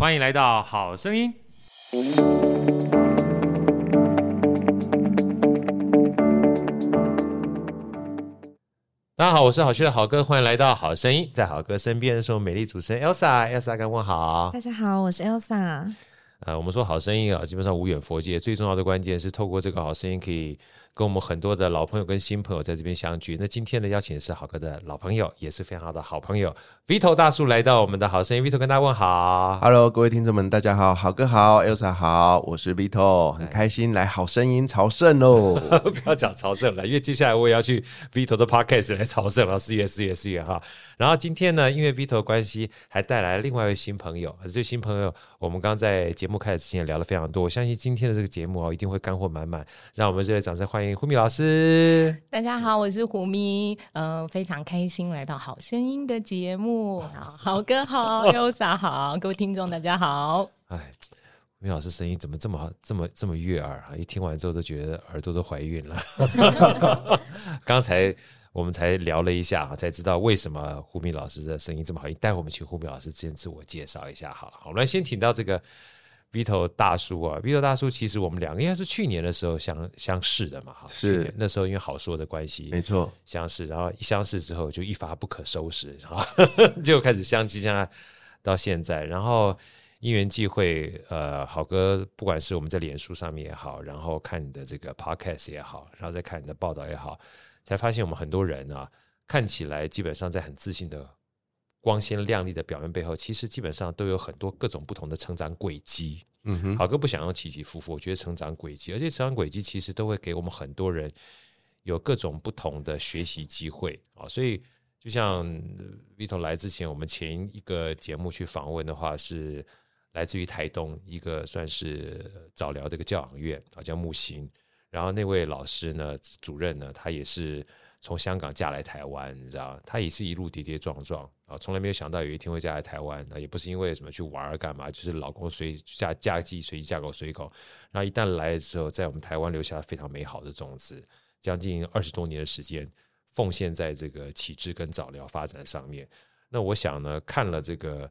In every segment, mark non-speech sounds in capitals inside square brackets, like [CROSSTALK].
欢迎来到好声音。大家好，我是好趣的好哥，欢迎来到好声音。在好哥身边的是我美丽主持人 Elsa，Elsa 跟问好。大家好，我是 Elsa。呃，我们说好声音啊，基本上无远佛界，最重要的关键是透过这个好声音可以。跟我们很多的老朋友跟新朋友在这边相聚。那今天的邀请是好哥的老朋友，也是非常好的好朋友，Vito 大叔来到我们的好声音。Vito 跟大家问好，Hello，各位听众们，大家好，好哥好，Elsa 好，我是 Vito，很开心来好声音朝圣哦。[LAUGHS] 不要讲朝圣了，因为接下来我也要去 Vito 的 Podcast 来朝圣了，四月、四月、四月哈。然后今天呢，因为 Vito 的关系，还带来了另外一位新朋友。这位新朋友，我们刚刚在节目开始之前也聊了非常多。我相信今天的这个节目哦，一定会干货满满。让我们热烈掌声欢迎胡米老师。大家好，我是胡咪，嗯、呃，非常开心来到好声音的节目。好，好哥好，Elsa 好，各位听众大家好。哎，虎米老师声音怎么这么好，这么这么悦耳啊？一听完之后都觉得耳朵都怀孕了。[LAUGHS] 刚才。我们才聊了一下啊，才知道为什么胡明老师的声音这么好。待会我们请胡明老师先自我介绍一下好了。好，我们来先请到这个 Vito 大叔啊，Vito 大叔其实我们两个应该是去年的时候相相识的嘛，哈，是那时候因为好说的关系，没错，相识，然后一相识之后就一发不可收拾，啊，[LAUGHS] 就开始相亲相爱到现在，然后因缘际会，呃，好哥不管是我们在脸书上面也好，然后看你的这个 Podcast 也好，然后再看你的报道也好。才发现我们很多人啊，看起来基本上在很自信的光鲜亮丽的表面背后，其实基本上都有很多各种不同的成长轨迹。嗯哼，好哥不想要起起伏伏，我觉得成长轨迹，而且成长轨迹其实都会给我们很多人有各种不同的学习机会啊。所以就像 Vito 来之前，我们前一个节目去访问的话，是来自于台东一个算是早疗的一个教养院啊，叫木星。然后那位老师呢，主任呢，他也是从香港嫁来台湾，你知道，他也是一路跌跌撞撞啊，从来没有想到有一天会嫁来台湾，那也不是因为什么去玩儿干嘛，就是老公随嫁嫁鸡随鸡嫁狗随狗，然后一旦来了之后，在我们台湾留下了非常美好的种子，将近二十多年的时间奉献在这个启智跟早疗发展上面。那我想呢，看了这个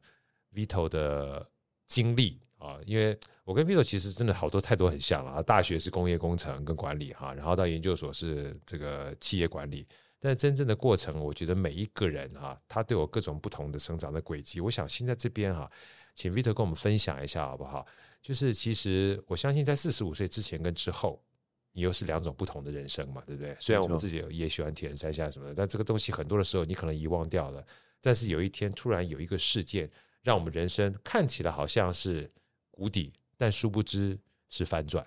Vito 的经历啊，因为。我跟 Vito 其实真的好多太多很像了啊！大学是工业工程跟管理哈，然后到研究所是这个企业管理，但是真正的过程，我觉得每一个人哈，他都有各种不同的成长的轨迹。我想现在这边哈，请 Vito 跟我们分享一下好不好？就是其实我相信在四十五岁之前跟之后，你又是两种不同的人生嘛，对不对？虽然我们自己也喜欢铁人三项什么的，但这个东西很多的时候你可能遗忘掉了。但是有一天突然有一个事件，让我们人生看起来好像是谷底。但殊不知是翻转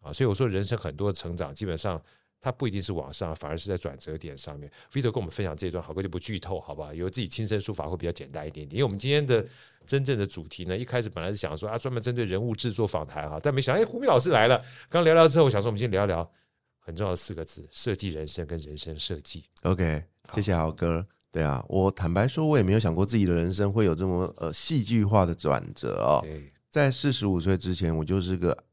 啊，所以我说人生很多的成长，基本上它不一定是往上，反而是在转折点上面。Vito 跟我们分享这段，好哥就不剧透，好不好？由自己亲身说法会比较简单一点点。因为我们今天的真正的主题呢，一开始本来是想说啊，专门针对人物制作访谈哈，但没想到哎，胡明老师来了。刚聊聊之后，我想说我们先聊一聊很重要的四个字：设计人生跟人生设计。OK，谢谢豪哥。对啊，我坦白说，我也没有想过自己的人生会有这么呃戏剧化的转折哦。在四十五岁之前，我就是个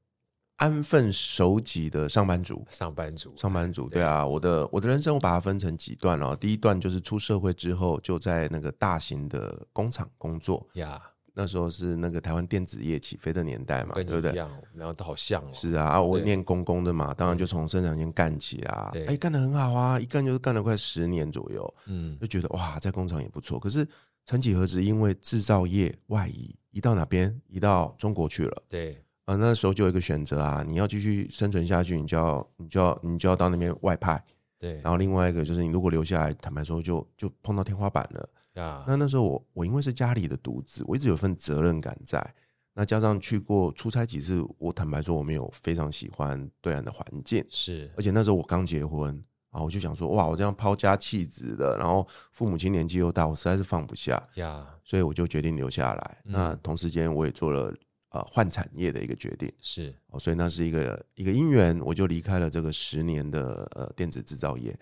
安分守己的上班族。上班族，上班族，对啊，我的我的人生我把它分成几段哦。第一段就是出社会之后，就在那个大型的工厂工作呀。那时候是那个台湾电子业起飞的年代嘛，对不对？然后都好像哦。是啊，我念工工的嘛，当然就从生产线干起啊。哎，干得很好啊，一干就是干了快十年左右。嗯，就觉得哇，在工厂也不错。可是曾几何时，因为制造业外移。移到哪边？移到中国去了。对，啊，那时候就有一个选择啊，你要继续生存下去，你就要，你就要，你就要到那边外派。对，然后另外一个就是，你如果留下来，坦白说就，就就碰到天花板了。啊，那那时候我，我因为是家里的独子，我一直有份责任感在。那加上去过出差几次，我坦白说我没有非常喜欢对岸的环境。是，而且那时候我刚结婚。啊，我就想说，哇，我这样抛家弃子的，然后父母亲年纪又大，我实在是放不下呀，所以我就决定留下来。嗯、那同时间，我也做了呃换产业的一个决定，是，所以那是一个一个因缘，我就离开了这个十年的呃电子制造业。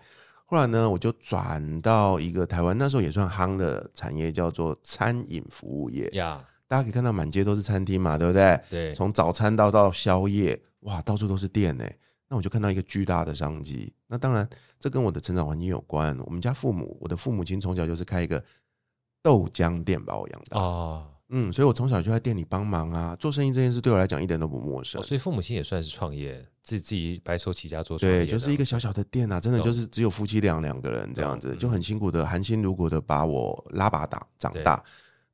后来呢，我就转到一个台湾那时候也算夯的产业，叫做餐饮服务业呀。大家可以看到满街都是餐厅嘛，对不对？对，从早餐到到宵夜，哇，到处都是店呢。那我就看到一个巨大的商机。那当然，这跟我的成长环境有关。我们家父母，我的父母亲从小就是开一个豆浆店把我养大。哦，嗯，所以我从小就在店里帮忙啊，做生意这件事对我来讲一点都不陌生。哦、所以父母亲也算是创业，自己自己白手起家做创业，对，就是一个小小的店啊，真的就是只有夫妻俩两个人这样子，就很辛苦的含辛茹苦的把我拉拔大长大。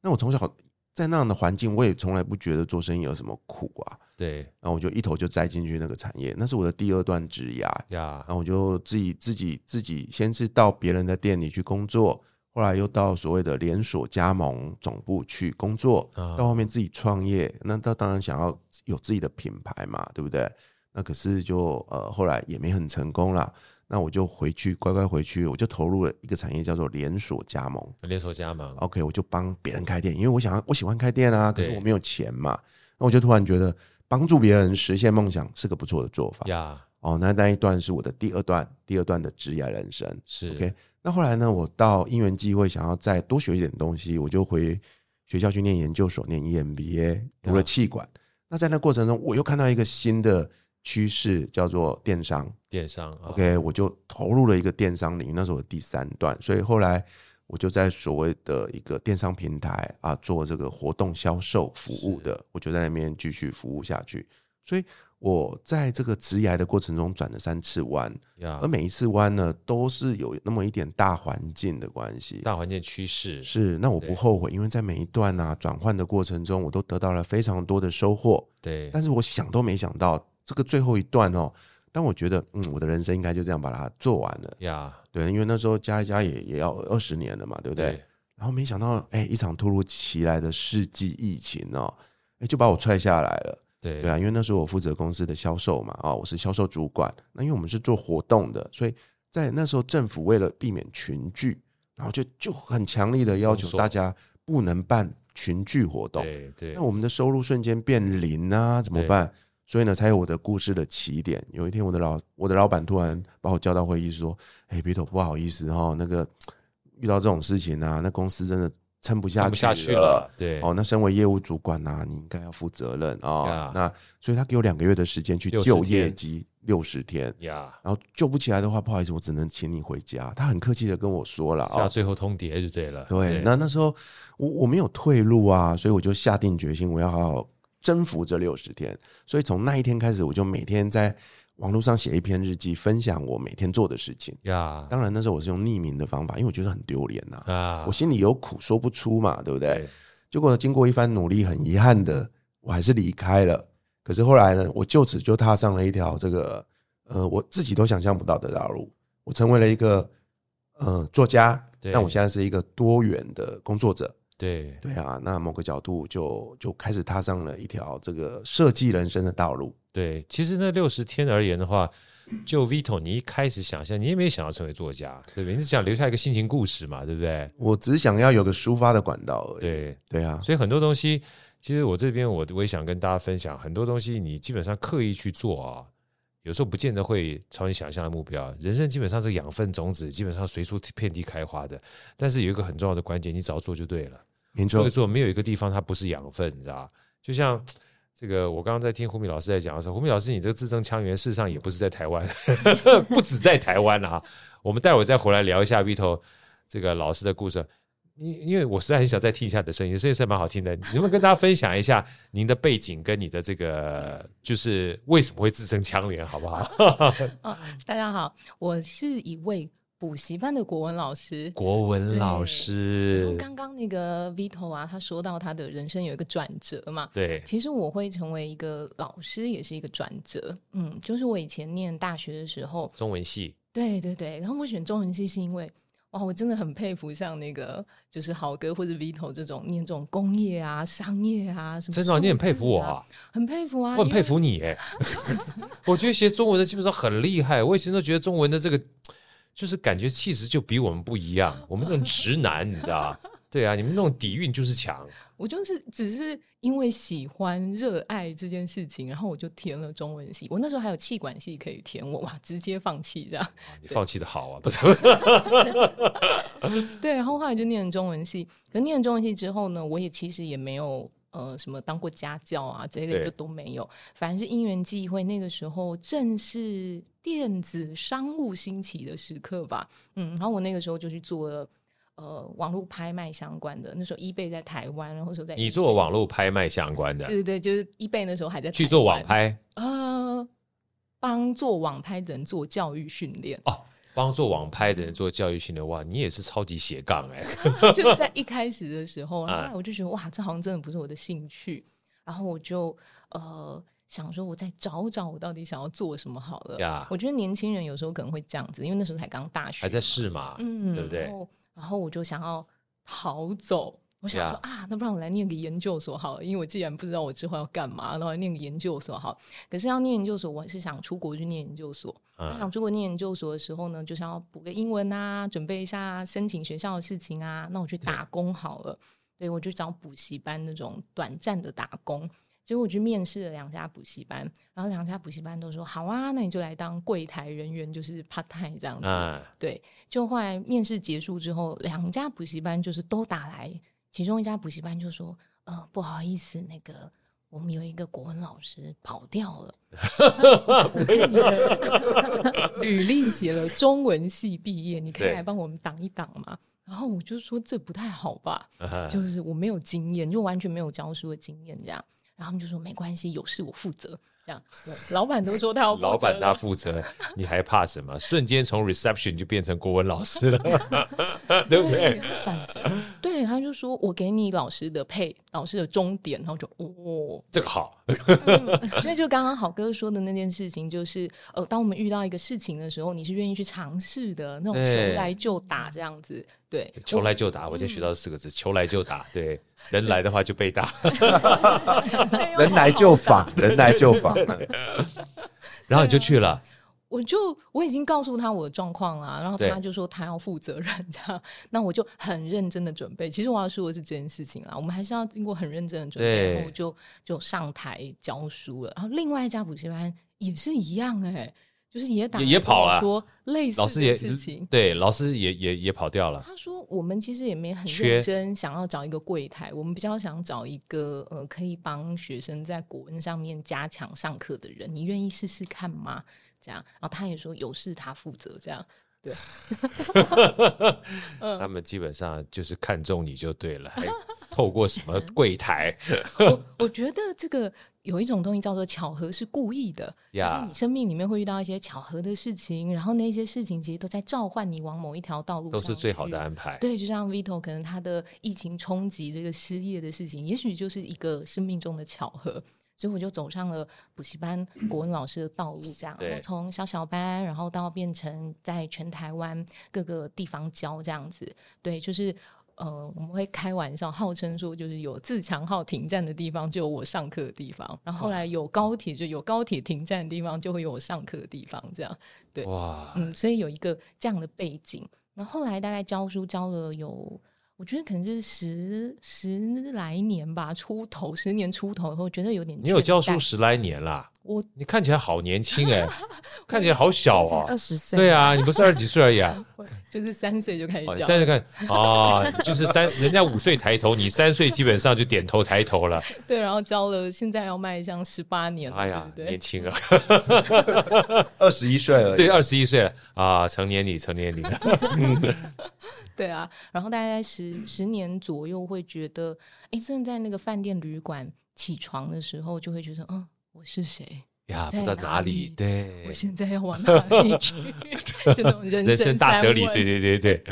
那我从小在那样的环境，我也从来不觉得做生意有什么苦啊。对，然后我就一头就栽进去那个产业，那是我的第二段职涯呀。然后我就自己自己自己先是到别人的店里去工作，后来又到所谓的连锁加盟总部去工作，到后面自己创业。那他当然想要有自己的品牌嘛，对不对？那可是就呃后来也没很成功啦。那我就回去乖乖回去，我就投入了一个产业叫做连锁加盟。连锁加盟，OK，我就帮别人开店，因为我想要我喜欢开店啊，可是我没有钱嘛。那我就突然觉得帮助别人实现梦想是个不错的做法。呀，哦，那那一段是我的第二段，第二段的职业人生是 OK。那后来呢，我到因缘机会想要再多学一点东西，我就回学校去念研究所，念 EMBA，读了气管。那在那过程中，我又看到一个新的。趋势叫做电商，电商，OK，我就投入了一个电商领域，那是我第三段，所以后来我就在所谓的一个电商平台啊做这个活动销售服务的，我就在那边继续服务下去。所以我在这个职涯的过程中转了三次弯，而每一次弯呢，都是有那么一点大环境的关系，大环境趋势是。那我不后悔，因为在每一段啊转换的过程中，我都得到了非常多的收获。对，但是我想都没想到。这个最后一段哦，但我觉得，嗯，我的人生应该就这样把它做完了呀。对，因为那时候加一加也也要二十年了嘛，对不对？对，然后没想到，哎，一场突如其来的世纪疫情哦，哎，就把我踹下来了。对对啊，因为那时候我负责公司的销售嘛，啊，我是销售主管。那因为我们是做活动的，所以在那时候政府为了避免群聚，然后就就很强力的要求大家不能办群聚活动。对对，那我们的收入瞬间变零啊，怎么办？所以呢，才有我的故事的起点。有一天，我的老我的老板突然把我叫到会议说：“哎，Vito，不好意思哈，那个遇到这种事情啊，那公司真的撑不下去了。下去了”对哦，那身为业务主管呐、啊，你应该要负责任啊。哦、那所以他给我两个月的时间去救业绩，六十天。呀，然后救不起来的话，不好意思，我只能请你回家。他很客气的跟我说了啊，最后通牒就对了。对，对那那时候我我没有退路啊，所以我就下定决心，我要好好。征服这六十天，所以从那一天开始，我就每天在网络上写一篇日记，分享我每天做的事情。呀，当然那时候我是用匿名的方法，因为我觉得很丢脸呐。啊，我心里有苦说不出嘛，对不对？结果经过一番努力，很遗憾的，我还是离开了。可是后来呢，我就此就踏上了一条这个呃，我自己都想象不到的道路。我成为了一个呃作家，但我现在是一个多元的工作者。对对啊，那某个角度就就开始踏上了一条这个设计人生的道路。对，其实那六十天而言的话，就 Vito，你一开始想象，你也没想要成为作家，对不对？你是想留下一个心情故事嘛，对不对？我只想要有个抒发的管道而已。对对啊，所以很多东西，其实我这边我我也想跟大家分享，很多东西你基本上刻意去做啊，有时候不见得会朝你想象的目标。人生基本上是养分种子，基本上随处遍地开花的。但是有一个很重要的关键，你只要做就对了。所以说，没有一个地方它不是养分，你知道？就像这个，我刚刚在听胡敏老师在讲的时候，胡敏老师，你这个字正腔圆，事实上也不是在台湾，[LAUGHS] 不止在台湾啊。我们待会儿再回来聊一下 Vito 这个老师的故事。因因为我实在很想再听一下你的声音，声音是蛮好听的。你能不能跟大家分享一下您的背景跟你的这个，就是为什么会字正腔圆，好不好？[LAUGHS] 哦，大家好，我是一位。补习班的国文老师，国文老师。刚刚那个 Vito 啊，他说到他的人生有一个转折嘛。对，其实我会成为一个老师也是一个转折。嗯，就是我以前念大学的时候，中文系。对对对，然后我选中文系是因为哇，我真的很佩服像那个就是豪哥或者 Vito 这种念这种工业啊、商业啊什么、啊。真的，你很佩服我啊？很佩服啊！我很佩服你哎。[LAUGHS] 我觉得学中文的基本上很厉害。我以前都觉得中文的这个。就是感觉气质就比我们不一样，我们这种直男，你知道对啊，你们那种底蕴就是强。我就是只是因为喜欢、热爱这件事情，然后我就填了中文系。我那时候还有气管系可以填，我哇，直接放弃这样。[LAUGHS] 你放弃的好啊，不是？[LAUGHS] [LAUGHS] 对，然后后来就念了中文系。可念了中文系之后呢，我也其实也没有。呃，什么当过家教啊这一类就都没有，反正是因缘际会，那个时候正是电子商务兴起的时刻吧。嗯，然后我那个时候就去做了呃网络拍卖相关的。那时候 eBay 在台湾，然后说在你做网络拍卖相关的，对对对，就是 eBay 那时候还在去做网拍，呃，帮做网拍的人做教育训练哦。帮做网拍的人做教育训练，哇，你也是超级斜杠哎！就在一开始的时候，[LAUGHS] 然后我就觉得哇，这好像真的不是我的兴趣，然后我就呃想说，我再找找我到底想要做什么好了。呀，我觉得年轻人有时候可能会这样子，因为那时候才刚大学，还在试嘛，嗯，对不对？然后，然后我就想要逃走。我想说啊，那不然我来念个研究所好了，因为我既然不知道我之后要干嘛，然后来念个研究所好。可是要念研究所，我是想出国去念研究所。我想出国念研究所的时候呢，就是要补个英文啊，准备一下申请学校的事情啊。那我去打工好了，对，我就找补习班那种短暂的打工。结果我去面试了两家补习班，然后两家补习班都说好啊，那你就来当柜台人员，就是 part time 这样子。对，就后来面试结束之后，两家补习班就是都打来。其中一家补习班就说：“呃，不好意思，那个我们有一个国文老师跑掉了，[LAUGHS] 履历写了中文系毕业，你可以来帮我们挡一挡吗？”然后我就说：“这不太好吧，就是我没有经验，就完全没有教书的经验，这样。”然后他们就说：“没关系，有事我负责。”这样，老板都说他要老板他负责，你还怕什么？瞬间从 reception 就变成国文老师了，[LAUGHS] 对不对？转折，对，他就说我给你老师的配，老师的终点，然后就哦，这个好。所以就刚刚好哥说的那件事情，就是呃，当我们遇到一个事情的时候，你是愿意去尝试的，那种求来就打这样子，对，求来就打，我就学到四个字，求来就打，对。人来的话就被打，人来就访，人来就访，然后你就去了。我就我已经告诉他我的状况了，然后他就说他要负责任这样，那我就很认真的准备。其实我要说的是这件事情啊，我们还是要经过很认真的准备，然后就就上台教书了。然后另外一家补习班也是一样哎、欸。就是也打也跑了，说类似的事情，对，老师也也也跑掉了。他说我们其实也没很认真想要找一个柜台，我们比较想找一个呃可以帮学生在国文上面加强上课的人，你愿意试试看吗？这样，然后他也说有事他负责，这样。对，[LAUGHS] 他们基本上就是看中你就对了，还透过什么柜台？我我觉得这个有一种东西叫做巧合，是故意的。就是你生命里面会遇到一些巧合的事情，然后那些事情其实都在召唤你往某一条道路，都是最好的安排。对，就像 Vito 可能他的疫情冲击这个失业的事情，也许就是一个生命中的巧合。所以我就走上了补习班 [CLEARS THROAT] 国文老师的道路，这样，然后从小小班，然后到变成在全台湾各个地方教这样子。对，就是呃，我们会开玩笑，号称说，就是有自强号停站的地方，就有我上课的地方。然后后来有高铁，就有高铁停站的地方，就会有我上课的地方。这样，对，哇，嗯，所以有一个这样的背景。那后，后来大概教书教了有。我觉得可能是十十来年吧，出头十年出头以后，觉得有点。你有教书十来年啦？我你看起来好年轻哎，[LAUGHS] 看起来好小啊，二十岁。对啊，你不是二十几岁而已啊？[LAUGHS] 就是三岁就开始教。三岁看啊，就是三，人家五岁抬头，你三岁基本上就点头抬头了。[LAUGHS] 对，然后教了，现在要迈向十八年了。哎呀，年轻啊，二十一岁了。对，二十一岁了啊，成年礼，成年礼了。对啊，然后大概在十十年左右，会觉得，哎，真的在那个饭店旅馆起床的时候，就会觉得，嗯，我是谁呀？不知道哪里？对，我现在要往哪里去？[LAUGHS] [LAUGHS] 这种人生，大哲理，对对对对。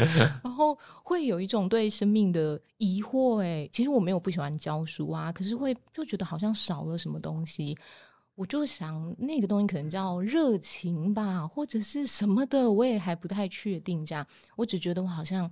然后会有一种对生命的疑惑，哎，其实我没有不喜欢教书啊，可是会就觉得好像少了什么东西。我就想那个东西可能叫热情吧，或者是什么的，我也还不太确定。这样，我只觉得我好像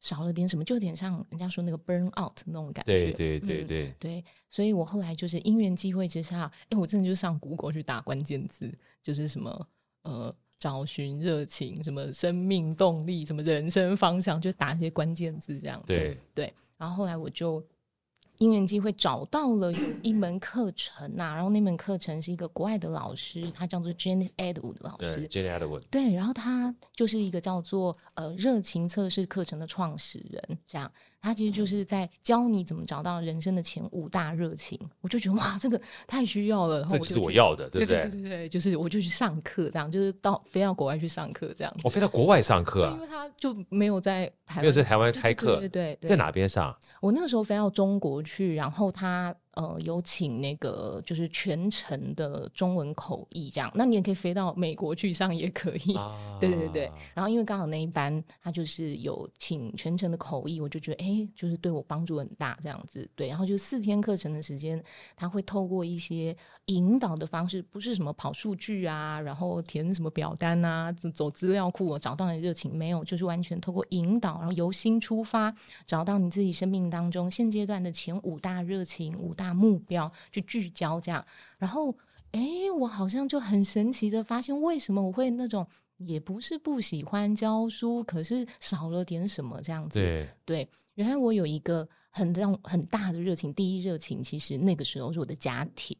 少了点什么，就有点像人家说那个 burn out 那种感觉。对对对对、嗯、对，所以我后来就是因缘机会之下，哎，我真的就上 Google 去打关键字，就是什么呃，找寻热情，什么生命动力，什么人生方向，就打一些关键字这样子。对对，然后后来我就。因缘机会找到了有一门课程呐、啊，然后那门课程是一个国外的老师，他叫做 Jane Edwood 老师。Jane Edwood。对，然后他就是一个叫做呃热情测试课程的创始人，这样。他其实就是在教你怎么找到人生的前五大热情。我就觉得哇，这个太需要了。然后这是我要的，对不对？对对就是我就去上课，这样就是到飞到国外去上课，这样。我飞到国外上课啊？因为他就没有在台湾，没有在台湾开课，对对，对对，在哪边上？我那个时候飞到中国去，然后他。呃，有请那个就是全程的中文口译这样，那你也可以飞到美国去上也可以。啊、[LAUGHS] 对对对，然后因为刚好那一班他就是有请全程的口译，我就觉得哎，就是对我帮助很大这样子。对，然后就四天课程的时间，他会透过一些引导的方式，不是什么跑数据啊，然后填什么表单啊，走资料库，我找到你的热情没有，就是完全透过引导，然后由心出发，找到你自己生命当中现阶段的前五大热情，五大。目标去聚焦，这样，然后，哎，我好像就很神奇的发现，为什么我会那种也不是不喜欢教书，可是少了点什么这样子。对，对，原来我有一个很让很大的热情，第一热情其实那个时候是我的家庭。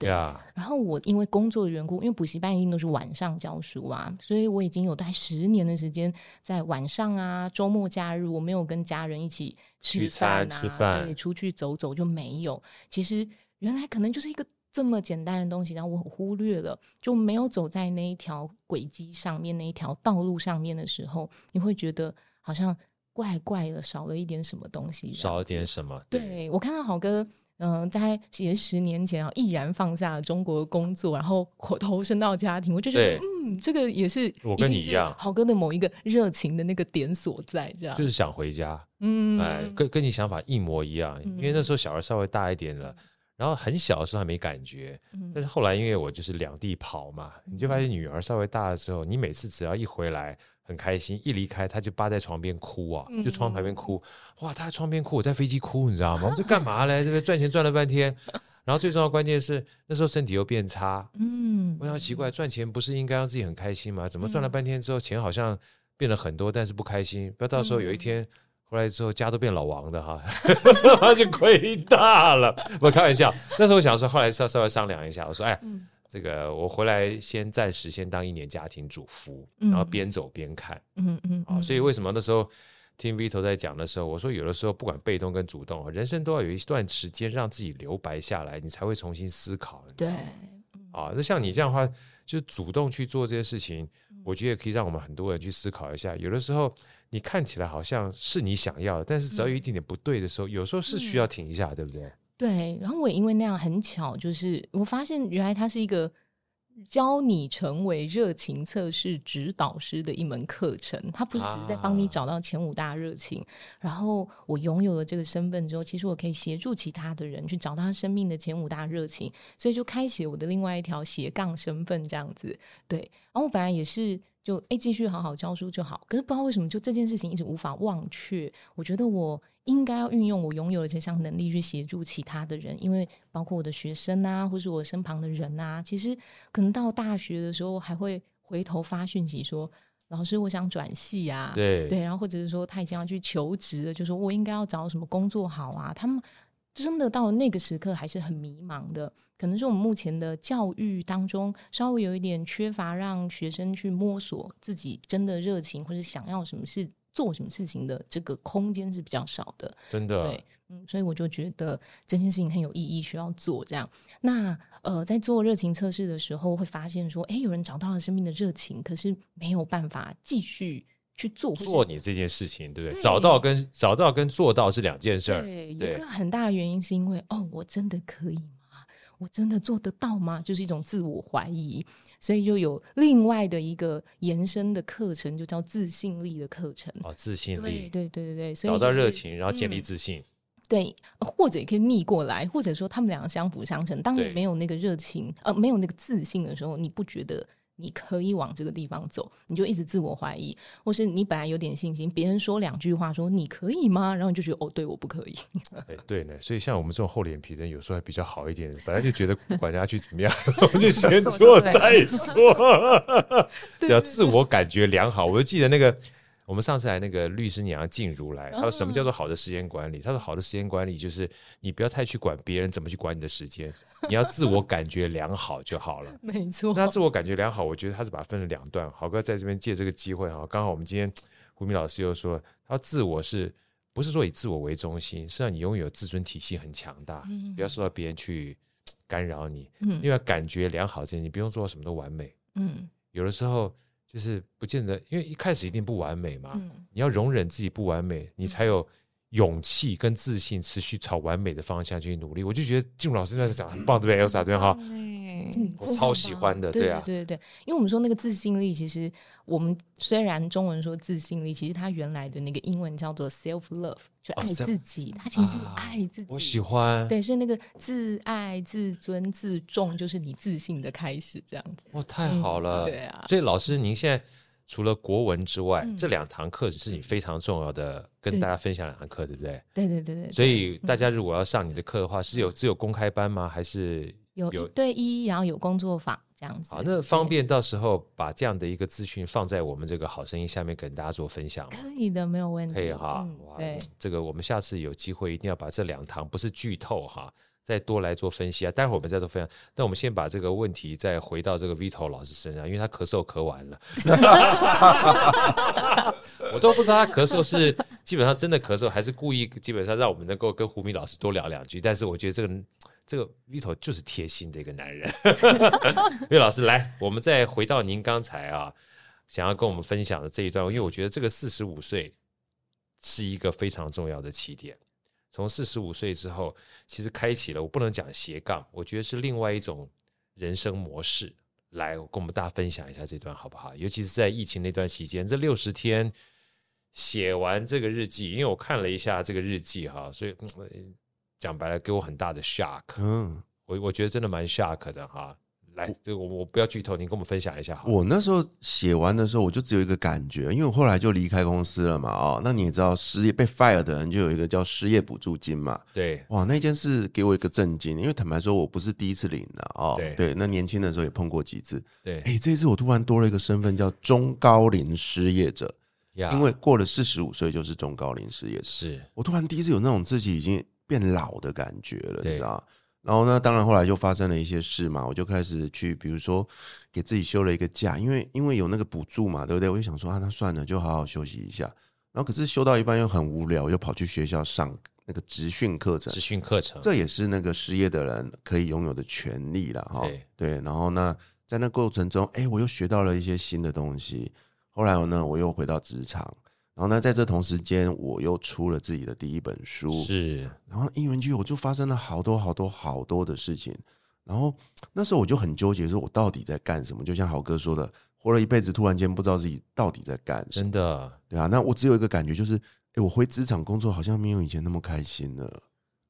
对啊，然后我因为工作的缘故，因为补习班一定都是晚上教书啊，所以我已经有大概十年的时间在晚上啊、周末假日，我没有跟家人一起吃饭啊，吃饭，对，出去走走就没有。其实原来可能就是一个这么简单的东西，然后我忽略了，就没有走在那一条轨迹上面，那一条道路上面的时候，你会觉得好像怪怪的，少了一点什么东西，少了点什么。对，对，我看到好哥。嗯，在也十年前啊，毅然放下中国工作，然后投身到家庭，我就觉得，嗯，这个也是我跟你一样，豪哥的某一个热情的那个点所在，这样就是想回家，嗯，哎，跟跟你想法一模一样，嗯，因为那时候小孩稍微大一点了，然后很小的时候还没感觉，嗯，但是后来因为我就是两地跑嘛，你就发现女儿稍微大了之后，你每次只要一回来。很开心，一离开他就扒在床边哭啊，就窗旁边哭，哇，他在窗边哭，我在飞机哭，你知道吗？[LAUGHS] 我们这干嘛嘞？这边赚钱赚了半天，然后最重要关键是那时候身体又变差，嗯，我想奇怪，赚钱不是应该让自己很开心吗？怎么赚了半天之后钱好像变了很多，但是不开心？不要到时候有一天回来之后家都变老王的哈，那 [LAUGHS] 就亏大了。不开玩笑，那时候我想说，后来稍稍微商量一下，我说，哎。这个我回来先暂时先当一年家庭主夫，然后边走边看，嗯嗯啊，所以为什么那时候听 Vito 在讲的时候，我说有的时候不管被动跟主动，人生都要有一段时间让自己留白下来，你才会重新思考。对，啊，那像你这样的话，就主动去做这些事情，我觉得可以让我们很多人去思考一下。有的时候你看起来好像是你想要的，但是只要有一点点不对的时候，有时候是需要停一下，对不对？对，然后我也因为那样很巧，就是我发现原来它是一个教你成为热情测试指导师的一门课程。它不是只是在帮你找到前五大热情，啊、然后我拥有了这个身份之后，其实我可以协助其他的人去找到他生命的前五大热情，所以就开启了我的另外一条斜杠身份这样子。对，然后我本来也是就哎继续好好教书就好，可是不知道为什么就这件事情一直无法忘却。我觉得我。应该要运用我拥有的这项能力去协助其他的人，因为包括我的学生啊，或是我身旁的人啊，其实可能到大学的时候还会回头发讯息说：“老师，我想转系啊。”对对，然后或者是说他已经要去求职了，就说我应该要找什么工作好啊？他们真的到了那个时刻还是很迷茫的，可能是我们目前的教育当中稍微有一点缺乏让学生去摸索自己真的热情或者想要什么事。做什么事情的这个空间是比较少的，真的。对，嗯，所以我就觉得这件事情很有意义，需要做这样。那呃，在做热情测试的时候，会发现说，哎，有人找到了生命的热情，可是没有办法继续去做做你这件事情，对不对？对，找到跟找到跟做到是两件事儿。对，有一个很大的原因是因为，哦，我真的可以吗？我真的做得到吗？就是一种自我怀疑。所以就有另外的一个延伸的课程，就叫自信力的课程。哦，自信力，对对对对对，所以找到热情，然后建立自信。嗯，对，或者也可以逆过来，或者说他们两个相辅相成。当你没有那个热情，呃，没有那个自信的时候，你不觉得？你可以往这个地方走，你就一直自我怀疑，或是你本来有点信心，别人说两句话说你可以吗？然后你就觉得哦，对，我不可以。[LAUGHS] 哎，对呢，所以像我们这种厚脸皮的人，有时候还比较好一点，本来就觉得管人家去怎么样，[LAUGHS] 我们就先 [LAUGHS] 做再说，只要自我感觉良好。我就记得那个。我们上次来那个律师娘静如来，她说什么叫做好的时间管理？她说好的时间管理就是你不要太去管别人怎么去管你的时间，你要自我感觉良好就好了。[LAUGHS] 没错，那自我感觉良好，我觉得他是把它分了两段。豪哥在这边借这个机会哈，刚好我们今天胡明老师又说，他自我是不是说以自我为中心，是让你拥有自尊体系很强大，嗯、不要受到别人去干扰你。嗯，因为感觉良好这些，你不用做到什么都完美。嗯，有的时候就是不见得，因为一开始一定不完美嘛。嗯，你要容忍自己不完美，你才有勇气跟自信持续朝完美的方向去努力。我就觉得静茹老师那时候讲很棒，对不对？Elsa 对哈。嗯，我超喜欢的，对啊，对对对，因为我们说那个自信力，其实我们虽然中文说自信力，其实它原来的那个英文叫做 self love，就爱自己，它其实是爱自己。我喜欢，对，是那个自爱、自尊、自重，就是你自信的开始，这样子。哇，太好了，对啊。所以老师，您现在除了国文之外，这两堂课是你非常重要的，跟大家分享两堂课，对不对？对对对对。所以大家如果要上你的课的话，是有只有公开班吗？还是？有一对一，然后有工作坊这样子。好，那方便到时候把这样的一个资讯放在我们这个好声音下面跟大家做分享。可以的，没有问题。可以哈，对，这个我们下次有机会一定要把这两堂不是剧透哈，再多来做分析啊。待会儿我们再做分享。但我们先把这个问题再回到这个 Vito 老师身上，因为他咳嗽咳完了，[LAUGHS] 我都不知道他咳嗽是基本上真的咳嗽，还是故意基本上让我们能够跟胡明老师多聊两句。但是我觉得这个。这个 Vito 就是贴心的一个男人。[LAUGHS] 岳老师，来，我们再回到您刚才啊，想要跟我们分享的这一段，因为我觉得这个四十五岁是一个非常重要的起点。从四十五岁之后，其实开启了，我不能讲斜杠，我觉得是另外一种人生模式。来，我跟我们大家分享一下这段好不好？尤其是在疫情那段期间，这六十天写完这个日记，因为我看了一下这个日记哈，所以。嗯讲白了，给我很大的 shock。嗯，我我觉得真的蛮 shock 的哈。来，这个我我不要剧透，你跟我们分享一下好。我那时候写完的时候，我就只有一个感觉，因为我后来就离开公司了嘛。哦，那你也知道，失业被 fire 的人就有一个叫失业补助金嘛。对，哇，那件事给我一个震惊，因为坦白说，我不是第一次领的哦。对，对，那年轻的时候也碰过几次。对，哎，这次我突然多了一个身份，叫中高龄失业者。Yeah. 因为过了四十五岁就是中高龄失业者。是我突然第一次有那种自己已经。变老的感觉了，你知道？然后呢，当然后来就发生了一些事嘛，我就开始去，比如说给自己休了一个假，因为因为有那个补助嘛，对不对？我就想说啊，那算了，就好好休息一下。然后可是休到一半又很无聊，又跑去学校上那个职训课程。职训课程，这也是那个失业的人可以拥有的权利了哈。对，对，然后呢，在那过程中，哎，我又学到了一些新的东西。后来呢，我又回到职场。然后呢，在这同时间，我又出了自己的第一本书。是，然后因缘际会，我就发生了好多好多好多的事情。然后那时候我就很纠结，说我到底在干什么？就像豪哥说的，活了一辈子，突然间不知道自己到底在干什么。真的，对啊。那我只有一个感觉，就是，哎，我回职场工作好像没有以前那么开心了。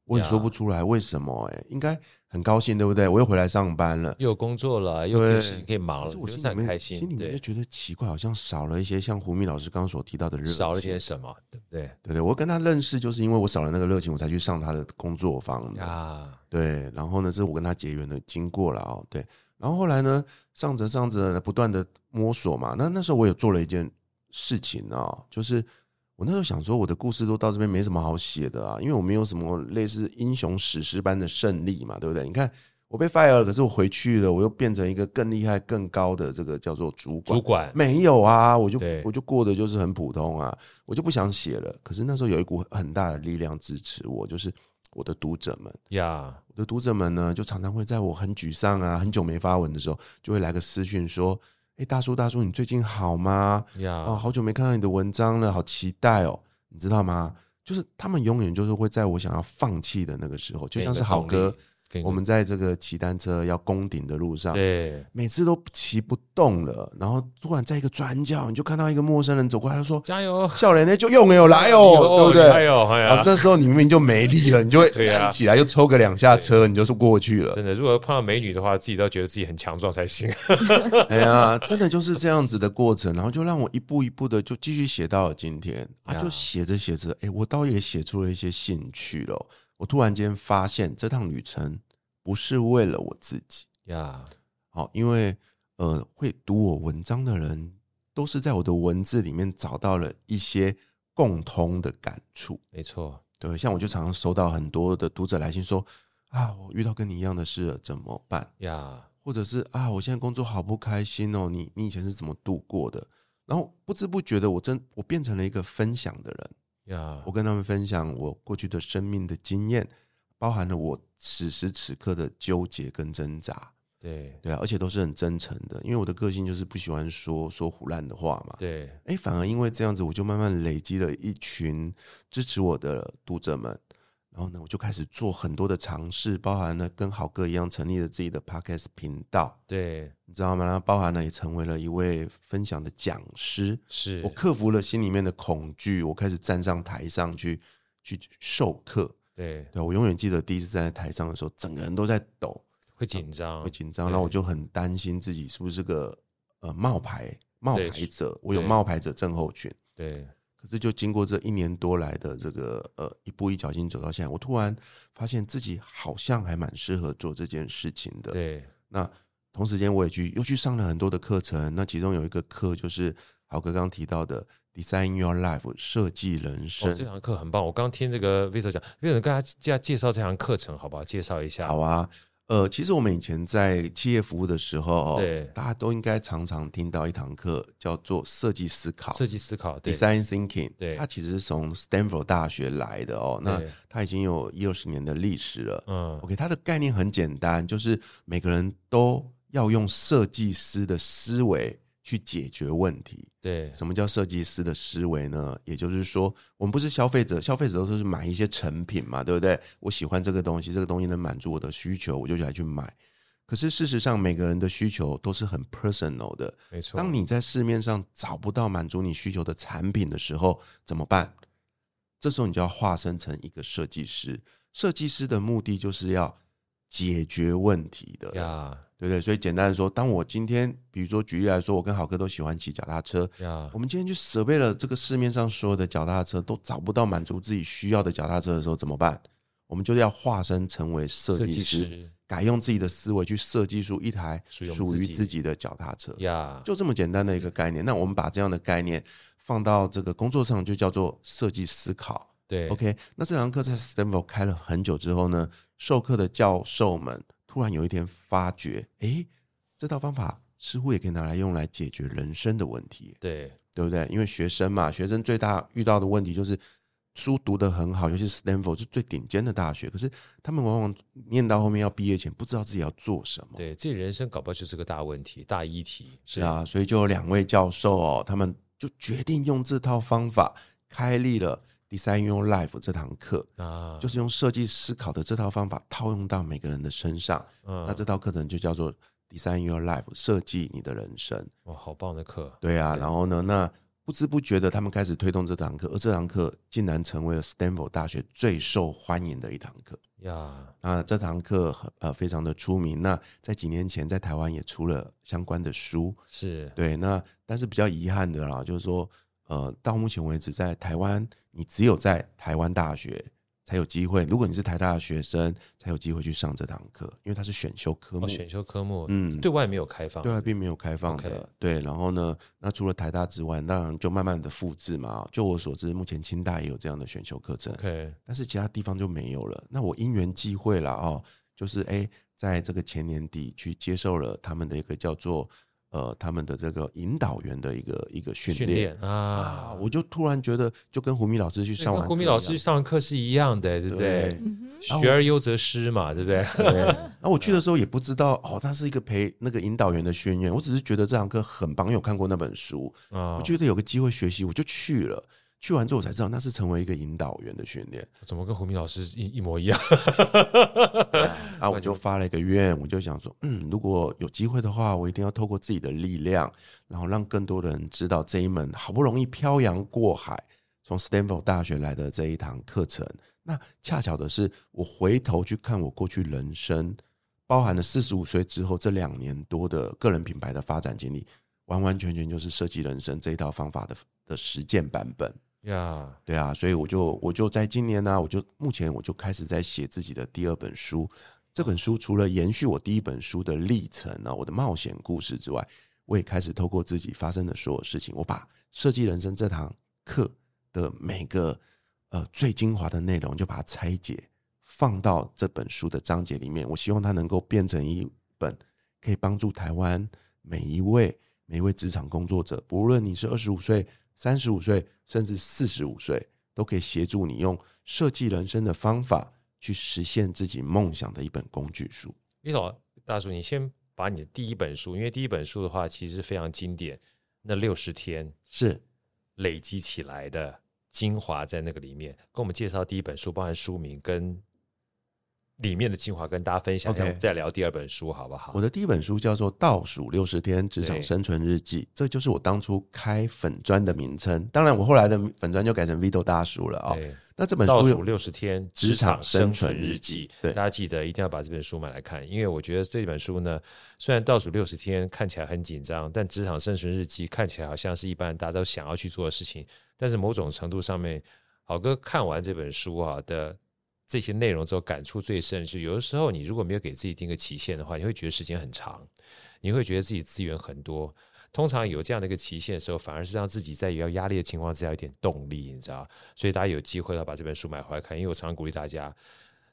我也说不出来为什么哎、欸，应该很高兴对不对？我又回来上班了，又有工作了，又有事情可以忙了，我心里面很开心，心里面就觉得奇怪，好像少了一些像胡明老师刚刚所提到的热情，少了些什么？对不对？对对，对，我跟他认识就是因为我少了那个热情，我才去上他的工作坊啊。对，然后呢，这是我跟他结缘的经过了哦。对，然后后来呢，上着上着，不断的摸索嘛。那那时候我有做了一件事情啊，就是。我那时候想说，我的故事都到这边没什么好写的啊，因为我没有什么类似英雄史诗般的胜利嘛，对不对？你看我被 fire 了，可是我回去了，我又变成一个更厉害、更高的这个叫做主管。主管没有啊，我就我就过得就是很普通啊，我就不想写了。可是那时候有一股很大的力量支持我，就是我的读者们呀。我的读者们呢，就常常会在我很沮丧啊、很久没发文的时候，就会来个私讯说。哎，大叔，大叔，你最近好吗？呀，哦，好久没看到你的文章了，好期待哦，你知道吗？就是他们永远就是会在我想要放弃的那个时候，就像是好哥。我们在这个骑单车要攻顶的路上，对，每次都骑不动了，然后突然在一个转角，你就看到一个陌生人走过来，他说：“加油！”笑脸呢就用有来哦，[LAUGHS] 对不对？哎呦，哎呀，那时候你明明就没力了，你就会 [LAUGHS] 站起来，又抽个两下车，你就是过去了。真的，如果碰到美女的话，自己都觉得自己很强壮才行。[LAUGHS] 哎呀，真的就是这样子的过程，然后就让我一步一步的就继续写到了今天啊，就写着写着，哎，我倒也写出了一些兴趣了。我突然间发现，这趟旅程不是为了我自己呀。好，因为呃，会读我文章的人，都是在我的文字里面找到了一些共通的感触。没错，对，像我就常常收到很多的读者来信说啊，我遇到跟你一样的事了，怎么办呀？或者是啊，我现在工作好不开心哦，你你以前是怎么度过的？然后不知不觉的，我真我变成了一个分享的人呀，我跟他们分享我过去的生命的经验，包含了我此时此刻的纠结跟挣扎。对对啊，而且都是很真诚的，因为我的个性就是不喜欢说说胡乱的话嘛。对，哎，反而因为这样子，我就慢慢累积了一群支持我的读者们。然后呢，我就开始做很多的尝试，包含了跟好哥一样成立了自己的 podcast 频道。对，你知道吗？然后包含了也成为了一位分享的讲师。是我克服了心里面的恐惧，我开始站上台上去去授课。对，对，我永远记得第一次站在台上的时候，整个人都在抖。会紧张，会紧张，然后我就很担心自己是不是个呃冒牌冒牌者，我有冒牌者症候群。对，可是就经过这一年多来的这个呃一步一脚印走到现在，我突然发现自己好像还蛮适合做这件事情的。对，那同时间我也去又去上了很多的课程，那其中有一个课就是豪哥刚刚提到的 Design Your Life 设计人生，哦，这堂课很棒。我刚听这个 Victor 讲，Victor 跟大家介绍这堂课程好不好？介绍一下。好啊。呃，其实我们以前在企业服务的时候，对，大家都应该常常听到一堂课，叫做设计思考。设计思考，Design Thinking。对，它其实是从 Stanford 大学来的哦。那它已经有一二十年的历史了。嗯，OK，它的概念很简单，就是每个人都要用设计师的思维。去解决问题。对，什么叫设计师的思维呢？也就是说，我们不是消费者，消费者都是买一些成品嘛，对不对？我喜欢这个东西，这个东西能满足我的需求，我就来去买。可是事实上，每个人的需求都是很 personal 的。没错。当你在市面上找不到满足你需求的产品的时候，怎么办？这时候你就要化身成一个设计师。设计师的目的就是要解决问题的。呀。对不对，所以简单的说，当我今天，比如说举例来说，我跟好哥都喜欢骑脚踏车，Yeah. 我们今天去设备了这个市面上所有的脚踏车，都找不到满足自己需要的脚踏车的时候，怎么办？我们就要化身成为设计师，设计师改用自己的思维去设计出一台属于自己的脚踏车。呀，就这么简单的一个概念。那我们把这样的概念放到这个工作上，就叫做设计思考。对，OK。那这堂课在 Stanford 开了很久之后呢，授课的教授们。突然有一天发觉，哎，这套方法似乎也可以拿来用来解决人生的问题，对对不对？因为学生嘛，学生最大遇到的问题就是书读得很好，尤其是 Stanford 是最顶尖的大学，可是他们往往念到后面要毕业前，不知道自己要做什么。对，这人生搞不好就是个大问题、大议题。是啊，所以就有两位教授哦，他们就决定用这套方法开立了。Design Your Life 这堂课啊，就是用设计思考的这套方法套用到每个人的身上。嗯，那这套课程就叫做 Design Your Life，设计你的人生。哇，好棒的课！对啊，然后呢，那不知不觉的，他们开始推动这堂课，而这堂课竟然成为了 Stanford 大学最受欢迎的一堂课。呀，那这堂课呃非常的出名。那在几年前，在台湾也出了相关的书。是对，那但是比较遗憾的啦，就是说。呃，到目前为止，在台湾，你只有在台湾大学才有机会。如果你是台大的学生，才有机会去上这堂课，因为它是选修科目。哦、选修科目，嗯，对外没有开放，对外并没有开放的。对，然后呢，那除了台大之外，当然就慢慢的复制嘛。就我所知，目前清大也有这样的选修课程。但是其他地方就没有了。那我因缘际会了哦，就是哎，在这个前年底去接受了他们的一个叫做。呃，他们的这个引导员的一个一个训练啊，啊，我就突然觉得，就跟胡明老师去上完，胡明老师去上课是一样的，对不对？对学而优则师嘛，对不对？对。[LAUGHS] 然后我去的时候也不知道，哦，他是一个陪那个引导员的训练，我只是觉得这堂课很棒，因为我看过那本书啊，我觉得有个机会学习，我就去了。去完之后我才知道，那是成为一个引导员的训练。怎么跟胡明老师一一模一样？然 [LAUGHS] 后我就发了一个愿，我就想说，嗯，如果有机会的话，我一定要透过自己的力量，然后让更多的人知道这一门好不容易漂洋过海从 Stanford 大学来的这一堂课程。那恰巧的是，我回头去看我过去人生，包含了四十五岁之后这两年多的个人品牌的发展经历，完完全全就是设计人生这一套方法的的实践版本。呀.对啊，所以我就我就在今年呢、啊，我就目前我就开始在写自己的第二本书。这本书除了延续我第一本书的历程呢、啊，我的冒险故事之外，我也开始透过自己发生的所有事情，我把设计人生这堂课的每个呃最精华的内容，就把它拆解放到这本书的章节里面。我希望它能够变成一本可以帮助台湾每一位每一位职场工作者，不论你是二十五岁。三十五岁甚至四十五岁，都可以协助你用设计人生的方法去实现自己梦想的一本工具书。一种大叔，你先把你的第一本书，因为第一本书的话其实非常经典，那六十天是累积起来的精华在那个里面，跟我们介绍第一本书，包含书名跟。里面的精华跟大家分享，okay, 再聊第二本书好不好？我的第一本书叫做《倒数六十天职场生存日记》，这就是我当初开粉砖的名称。当然，我后来的粉砖就改成 Vito 大叔了啊、哦。那这本书《倒数六十天职场生存日记》，对，大家记得一定要把这本书买来看，因为我觉得这本书呢，虽然倒数六十天看起来很紧张，但职场生存日记看起来好像是一般大家都想要去做的事情，但是某种程度上面，好哥看完这本书啊的。这些内容之后感触最深是，有的时候你如果没有给自己定个期限的话，你会觉得时间很长，你会觉得自己资源很多。通常有这样的一个期限的时候，反而是让自己在有压力的情况之下有点动力，你知道？所以大家有机会要把这本书买回来看，因为我常常鼓励大家，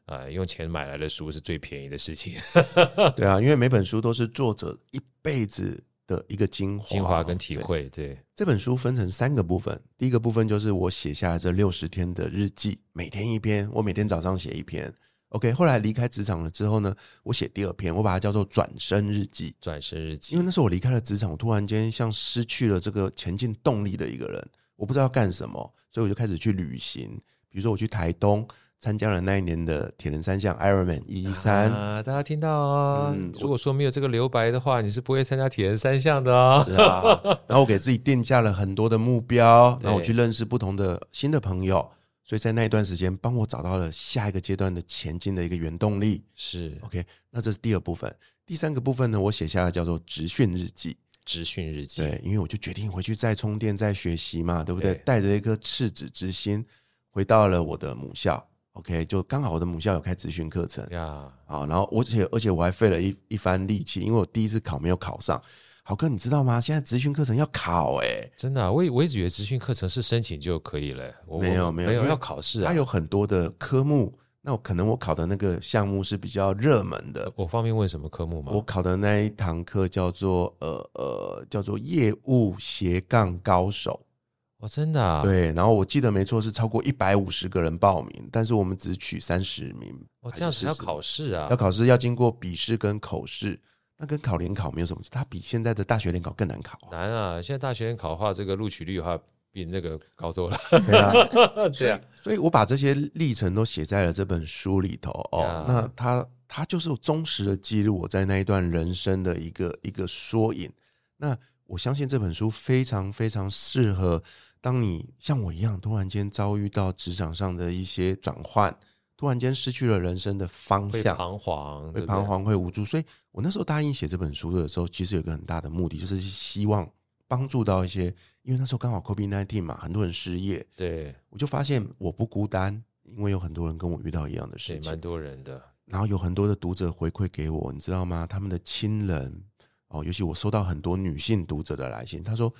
呃，用钱买来的书是最便宜的事情。[LAUGHS] [LAUGHS] 对啊，因为每本书都是作者一辈子。的一个精华、精华跟体会。对，对这本书分成三个部分，第一个部分就是我写下来这六十天的日记，每天一篇，我每天早上写一篇。OK，后来离开职场了之后呢，我写第二篇，我把它叫做转身日记。转身日记，因为那时候我离开了职场，我突然间像失去了这个前进动力的一个人，我不知道要干什么，所以我就开始去旅行，比如说我去台东。参加了那一年的铁人三项 Ironman 一一三啊，大家听到啊？如果说没有这个留白的话，你是不会参加铁人三项的哦。是啊，[LAUGHS] 然后我给自己定下了很多的目标，然后我去认识不同的新的朋友，所以在那一段时间帮我找到了下一个阶段的前进的一个原动力。是 OK，那这是第二部分。第三个部分呢，我写下了叫做职训日记。职训日记，对，因为我就决定回去再充电、再学习嘛，对不对？带着一颗赤子之心，回到了我的母校。OK，就刚好我的母校有开职训课程呀，啊、然后而且而且我还费了一一番力气，因为我第一次考没有考上。豪哥，你知道吗？现在职训课程要考哎、欸，真的、啊，我我一直以为职训课程是申请就可以了，没有没有没有要考试啊，它有很多的科目。那我可能我考的那个项目是比较热门的，我方便问什么科目吗？我考的那一堂课叫做呃呃叫做业务斜杠高手。哦，真的啊？对，然后我记得没错是超过一百五十个人报名，但是我们只取三十名。哦，这样子要考试啊？要考试，要经过笔试跟口试，那跟考联考没有什么，它比现在的大学联考更难考。难啊！现在大学联考的话，这个录取率的话比那个高多了。对啊，[LAUGHS] 对啊，所以我把这些历程都写在了这本书里头。哦，那它它就是忠实的记录我在那一段人生的一个一个缩影。那我相信这本书非常非常适合。当你像我一样，突然间遭遇到职场上的一些转换，突然间失去了人生的方向，会彷徨，会彷徨，会无助。所以我那时候答应写这本书的时候，其实有一个很大的目的，就是希望帮助到一些，因为那时候刚好 COVID-19 嘛，很多人失业。对，我就发现我不孤单，因为有很多人跟我遇到一样的事情，蛮多人的。然后有很多的读者回馈给我，你知道吗？他们的亲人哦，尤其我收到很多女性读者的来信，他说。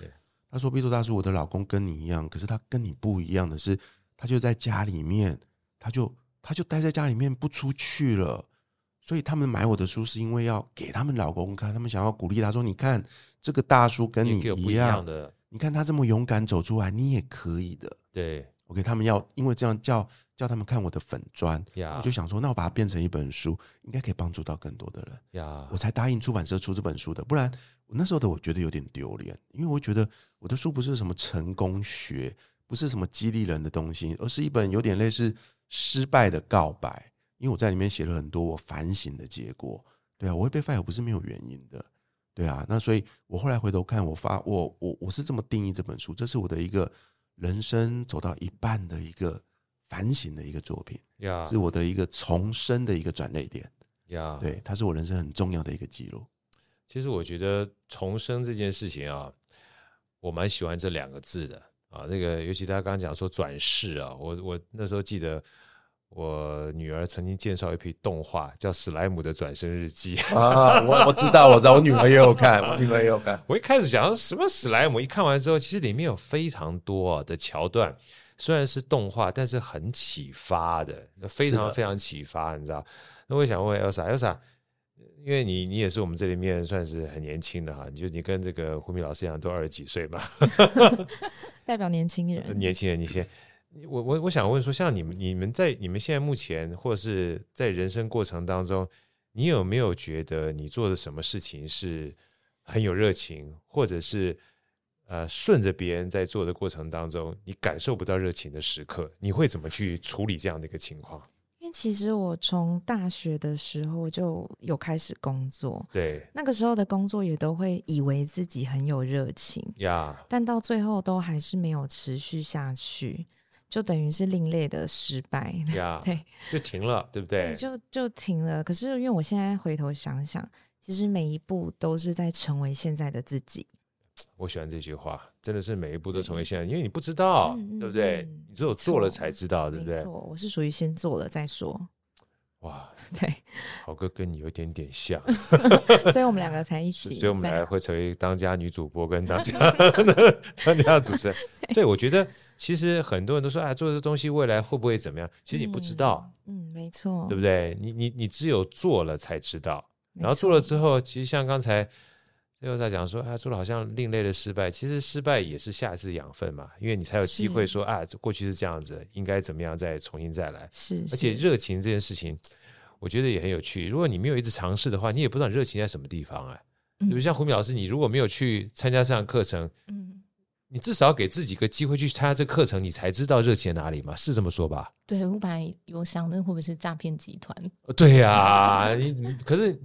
他说：“Vito 大叔，我的老公跟你一样，可是他跟你不一样的是，他就在家里面，他就他就待在家里面不出去了。所以他们买我的书是因为要给他们老公看，他们想要鼓励他说：‘你看这个大叔跟你一样，一样的，你看他这么勇敢走出来，你也可以的。’对，OK，他们要因为这样叫叫他们看我的粉砖.我就想说，那我把它变成一本书，应该可以帮助到更多的人。我才答应出版社出这本书的，不然。”我那时候的我觉得有点丢脸，因为我觉得我的书不是什么成功学，不是什么激励人的东西，而是一本有点类似失败的告白。因为我在里面写了很多我反省的结果。对啊，我会被 fire 不是没有原因的。对啊，那所以我后来回头看，我发我我我是这么定义这本书，这是我的一个人生走到一半的一个反省的一个作品.是我的一个重生的一个转泪点。对，它是我人生很重要的一个记录。其实我觉得重生这件事情啊，我蛮喜欢这两个字的啊。那个尤其他刚刚讲说转世啊，我我那时候记得我女儿曾经介绍一批动画，叫《史莱姆的转生日记》[LAUGHS] 啊。我我知道，我知道，我女儿也有看，我女儿也有看。[LAUGHS] 我一开始想什么史莱姆，一看完之后，其实里面有非常多的桥段，虽然是动画，但是很启发的，非常非常启发，你知道？那我想问 Elsa，Elsa。因为你你也是我们这里面算是很年轻的哈，你就你跟这个胡明老师一样，都二十几岁嘛，[LAUGHS] 代表年轻人。年轻人，你先，我我我想问说，像你们你们在你们现在目前或者是在人生过程当中，你有没有觉得你做的什么事情是很有热情，或者是呃顺着别人在做的过程当中，你感受不到热情的时刻，你会怎么去处理这样的一个情况？因为其实我从大学的时候就有开始工作，对，那个时候的工作也都会以为自己很有热情呀.但到最后都还是没有持续下去。就等于是另类的失败，呀、[LAUGHS] 对，就停了，对不对？对就就停了。可是因为我现在回头想想，其实每一步都是在成为现在的自己。我喜欢这句话，真的是每一步都成为现在，因为你不知道，嗯、对不对、嗯？你只有做了才知道，对不对？没错，我是属于先做了再说。哇，对，豪哥跟你有一点点像 [LAUGHS] [LAUGHS] 所以我们两个才一起，所以我们俩会成为当家女主播跟当家 [LAUGHS] 当家主持人。对，我觉得。其实很多人都说啊，做这东西未来会不会怎么样？其实你不知道，嗯，嗯，没错，对不对？你你你只有做了才知道，然后做了之后，其实像刚才最后在讲说啊，做了好像另类的失败，其实失败也是下一次养分嘛，因为你才有机会说啊，过去是这样子，应该怎么样再重新再来。是，而且热情这件事情，我觉得也很有趣。如果你没有一直尝试的话，你也不知道热情在什么地方啊。比如像胡敏老师，你如果没有去参加这样课程，嗯。你至少要给自己个机会去参加这课程，你才知道热情在哪里嘛？是这么说吧？对，我本来有想，那会不会是诈骗集团？对呀、啊，你可是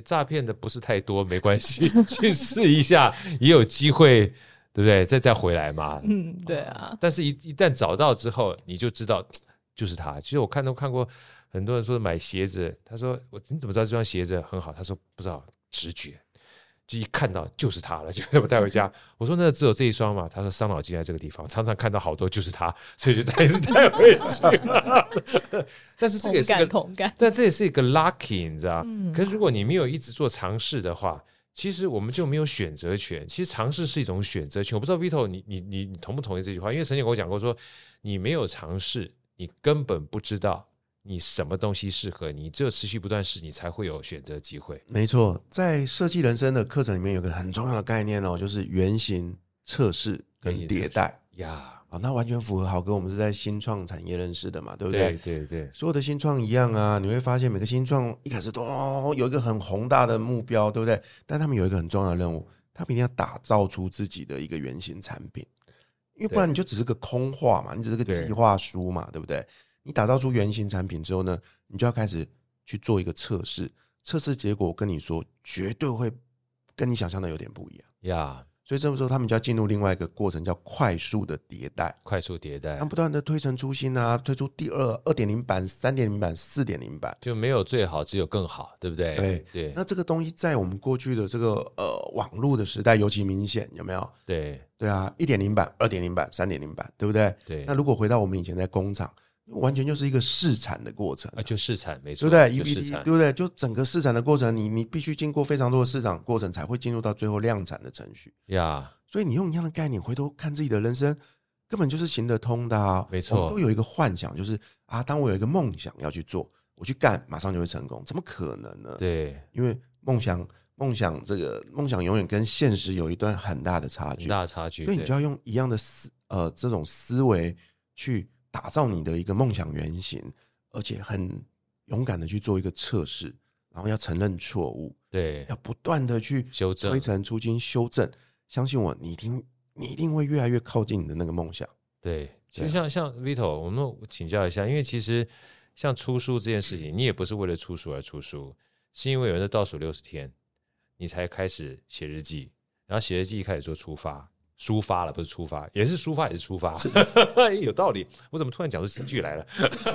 诈骗的不是太多，没关系，去试一下也有机会，对不对？再再回来嘛。嗯，对啊。但是一，一一旦找到之后，你就知道就是他。其实我看都看过很多人说买鞋子，他说我你怎么知道这双鞋子很好？他说不知道，直觉。就一看到就是他了，[LAUGHS] 就把我带回家。我说那只有这一双嘛？他说伤脑筋在这个地方，常常看到好多就是他，所以就带 [LAUGHS] 是带回去了。[LAUGHS] 但是这个也是个同感，但这也是一个 lucky，你知道？嗯。可是如果你没有一直做尝试的话，其实我们就没有选择权。其实尝试是一种选择权。我不知道 Vito，你你你你同不同意这句话？因为曾经跟我讲过说，说你没有尝试，你根本不知道。你什么东西适合你？只有持续不断试，你才会有选择机会。没错，在设计人生的课程里面，有个很重要的概念哦，就是原型测试跟迭代呀。啊，那完全符合豪哥，我们是在新创产业认识的嘛，对不对？对对对，所有的新创一样啊，你会发现每个新创一开始都有一个很宏大的目标，对不对？但他们有一个很重要的任务，他们一定要打造出自己的一个原型产品，因为不然你就只是个空话嘛，你只是个计划书嘛，对，对不对？你打造出原型产品之后呢，你就要开始去做一个测试，测试结果我跟你说，绝对会跟你想象的有点不一样呀。Yeah. 所以这个时候他们就要进入另外一个过程，叫快速的迭代。快速迭代，他们不断的推陈出新啊，推出第二二点零版、三点零版、四点零版，就没有最好，只有更好，对不对？对对。那这个东西在我们过去的这个呃网络的时代尤其明显，有没有？对对啊，一点零版、二点零版、三点零版，对不对？对。那如果回到我们以前在工厂。完全就是一个试产的过程啊，就试产没错，对不对？一比一，对不对？就整个试产的过程，你你必须经过非常多的市场过程，才会进入到最后量产的程序呀。所以你用一样的概念回头看自己的人生，根本就是行得通的啊。没错，都有一个幻想，就是啊，当我有一个梦想要去做，我去干，马上就会成功，怎么可能呢？对，因为梦想，梦想这个梦想永远跟现实有一段很大的差距，很大的差距。所以你就要用一样的思呃这种思维去。打造你的一个梦想原型，而且很勇敢的去做一个测试，然后要承认错误，对，要不断的去修正，推陈出新，修正。相信我，你一定你一定会越来越靠近你的那个梦想。对，其实像像 Vito，我们请教一下，因为其实像出书这件事情，你也不是为了出书而出书，是因为有人在倒数六十天，你才开始写日记，然后写日记一开始做出发。抒发了，不是出发，也是抒发，也是出发，[LAUGHS] 有道理。我怎么突然讲出新剧来了？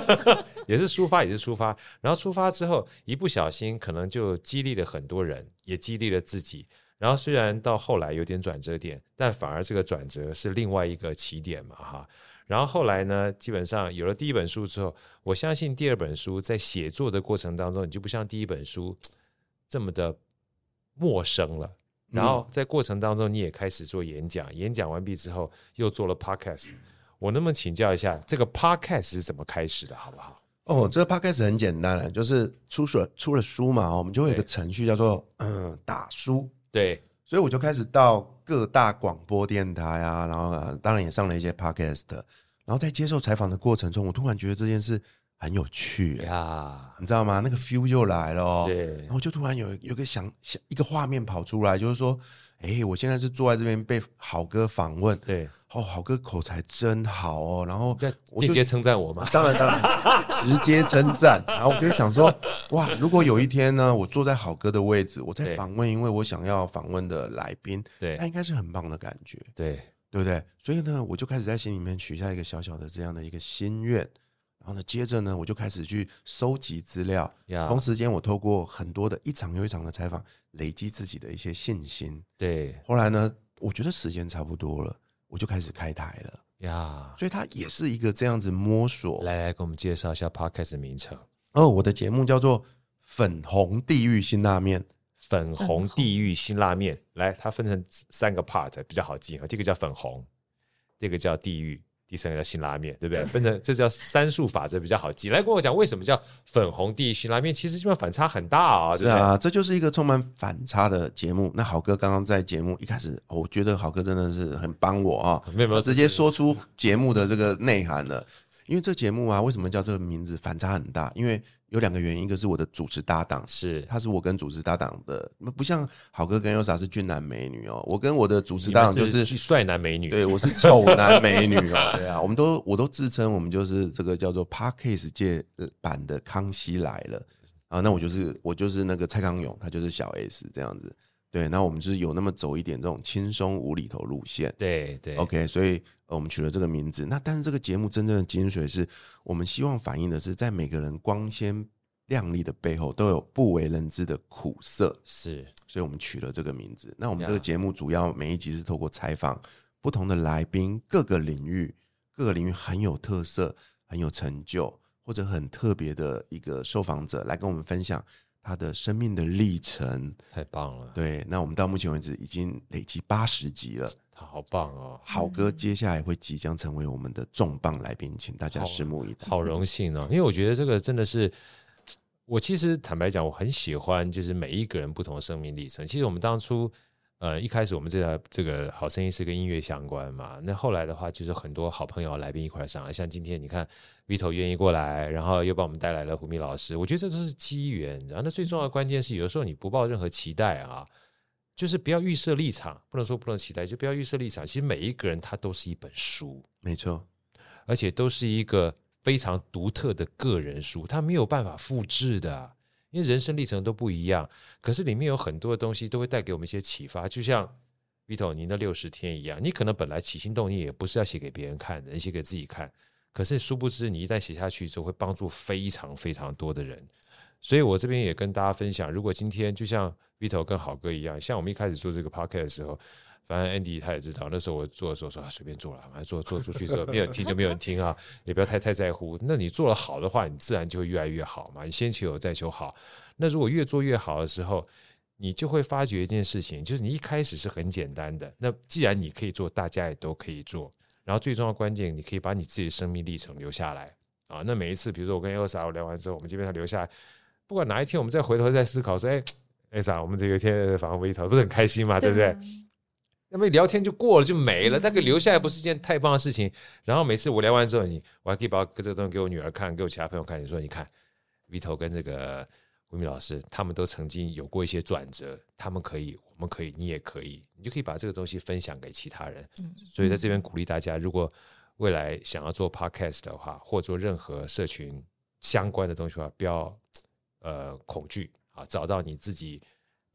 [LAUGHS] 也是抒发，也是出发。然后出发之后，一不小心可能就激励了很多人，也激励了自己。然后虽然到后来有点转折点，但反而这个转折是另外一个起点嘛，哈。然后后来呢，基本上有了第一本书之后，我相信第二本书在写作的过程当中，你就不像第一本书这么的陌生了。然后在过程当中，你也开始做演讲，演讲完毕之后又做了 podcast。我能不能请教一下，这个 podcast 是怎么开始的，好不好？哦，这个 podcast 很简单，就是出书出了书嘛，我们就会有一个程序叫做嗯打书。对，所以我就开始到各大广播电台啊，然后当然也上了一些 podcast，然后在接受采访的过程中，我突然觉得这件事很有趣呀，你知道吗？那个 feel 就来了哦。对，然后就突然有有个想想一个画面跑出来，就是说，哎，我现在是坐在这边被好哥访问，对，哦，好哥口才真好哦。然后我就直接称赞我嘛，当然当然，[LAUGHS] 直接称赞。然后我就想说，哇，如果有一天呢，我坐在好哥的位置，我在访问，因为我想要访问的来宾，对，那应该是很棒的感觉，对。对不对？所以呢，我就开始在心里面许下一个小小的这样的一个心愿，然后呢，接着呢，我就开始去收集资料。同时间，我透过很多的一场又一场的采访，累积自己的一些信心。对，后来呢，我觉得时间差不多了，我就开始开台了。呀.所以它也是一个这样子摸索。来来，给我们介绍一下 Podcast 的名称。哦，我的节目叫做《粉红地狱辛辣面》。粉红地狱辛辣面，来，它分成三个 part 比较好记啊。第一个叫粉红，第二个叫地狱，第三个叫辛拉面，对不对？分成这叫三数法则比较好记。来跟我讲为什么叫粉红地狱辛拉面？其实基本上反差很大啊，对不对？是啊，这就是一个充满反差的节目。那好哥刚刚在节目一开始，我觉得好哥真的是很帮我啊，没有没有直接说出节目的这个内涵了。因为这节目啊，为什么叫这个名字？反差很大，因为。有两个原因，一个是我的主持搭档，是他是我跟主持搭档的，不像好哥跟 Elsa 是俊男美女哦，我跟我的主持搭档就是帅男美女，对，我是丑男美女哦，对啊，我们都我都自称我们就是这个叫做 Parkes 界版的康熙来了啊，那我就是我就是那个蔡康永，他就是小 S 这样子。对，那我们就是有那么走一点这种轻松无厘头路线。对对，OK，所以我们取了这个名字。那但是这个节目真正的精髓是我们希望反映的是，在每个人光鲜亮丽的背后，都有不为人知的苦涩。是，所以我们取了这个名字。那我们这个节目主要每一集是透过采访不同的来宾，各个领域各个领域很有特色、很有成就或者很特别的一个受访者来跟我们分享。他的生命的历程太棒了，对。那我们到目前为止已经累积八十集了，他好棒哦！好哥接下来会即将成为我们的重磅来宾，请大家拭目以待。好荣幸哦，因为我觉得这个真的是，我其实坦白讲，我很喜欢，就是每一个人不同的生命历程。其实我们当初。呃，一开始我们这个这个好声音是跟音乐相关嘛，那后来的话就是很多好朋友来宾一块上来，像今天你看 Vito 愿意过来，然后又帮我们带来了胡明老师，我觉得这都是机缘。然后那最重要的关键是，有的时候你不抱任何期待啊，就是不要预设立场，不能说不能期待，就不要预设立场。其实每一个人他都是一本书，没错，而且都是一个非常独特的个人书，他没有办法复制的。因为人生历程都不一样，可是里面有很多的东西都会带给我们一些启发，就像 Vito 你那六十天一样，你可能本来起心动念也不是要写给别人看的，你写给自己看，可是殊不知你一旦写下去之后，会帮助非常非常多的人。所以我这边也跟大家分享，如果今天就像 Vito 跟好哥一样，像我们一开始做这个 Podcast 的时候。反正 Andy 他也知道，那时候我做的时候说随便做了，反正做做出去之后没有听就没有人听啊，也不要太太在乎。那你做的好的话，你自然就会越来越好嘛。你先求有再求好。那如果越做越好的时候，你就会发觉一件事情，就是你一开始是很简单的。那既然你可以做，大家也都可以做。然后最重要关键，你可以把你自己的生命历程留下来啊。那每一次，比如说我跟 Elsa 聊完之后，我们基本上留下来，不管哪一天我们再回头再思考说，哎，Elsa，我们这个天访问 Vito 不是很开心嘛，对不对？那么聊天就过了就没了，但可留下来不是一件太棒的事情。然后每次我聊完之后，你我还可以把这个东西给我女儿看，给我其他朋友看。你说，你看，Vito 跟这个吴敏老师，他们都曾经有过一些转折，他们可以，我们可以，你也可以，你就可以把这个东西分享给其他人。所以在这边鼓励大家，如果未来想要做 Podcast 的话，或做任何社群相关的东西的话，不要呃恐惧啊，找到你自己。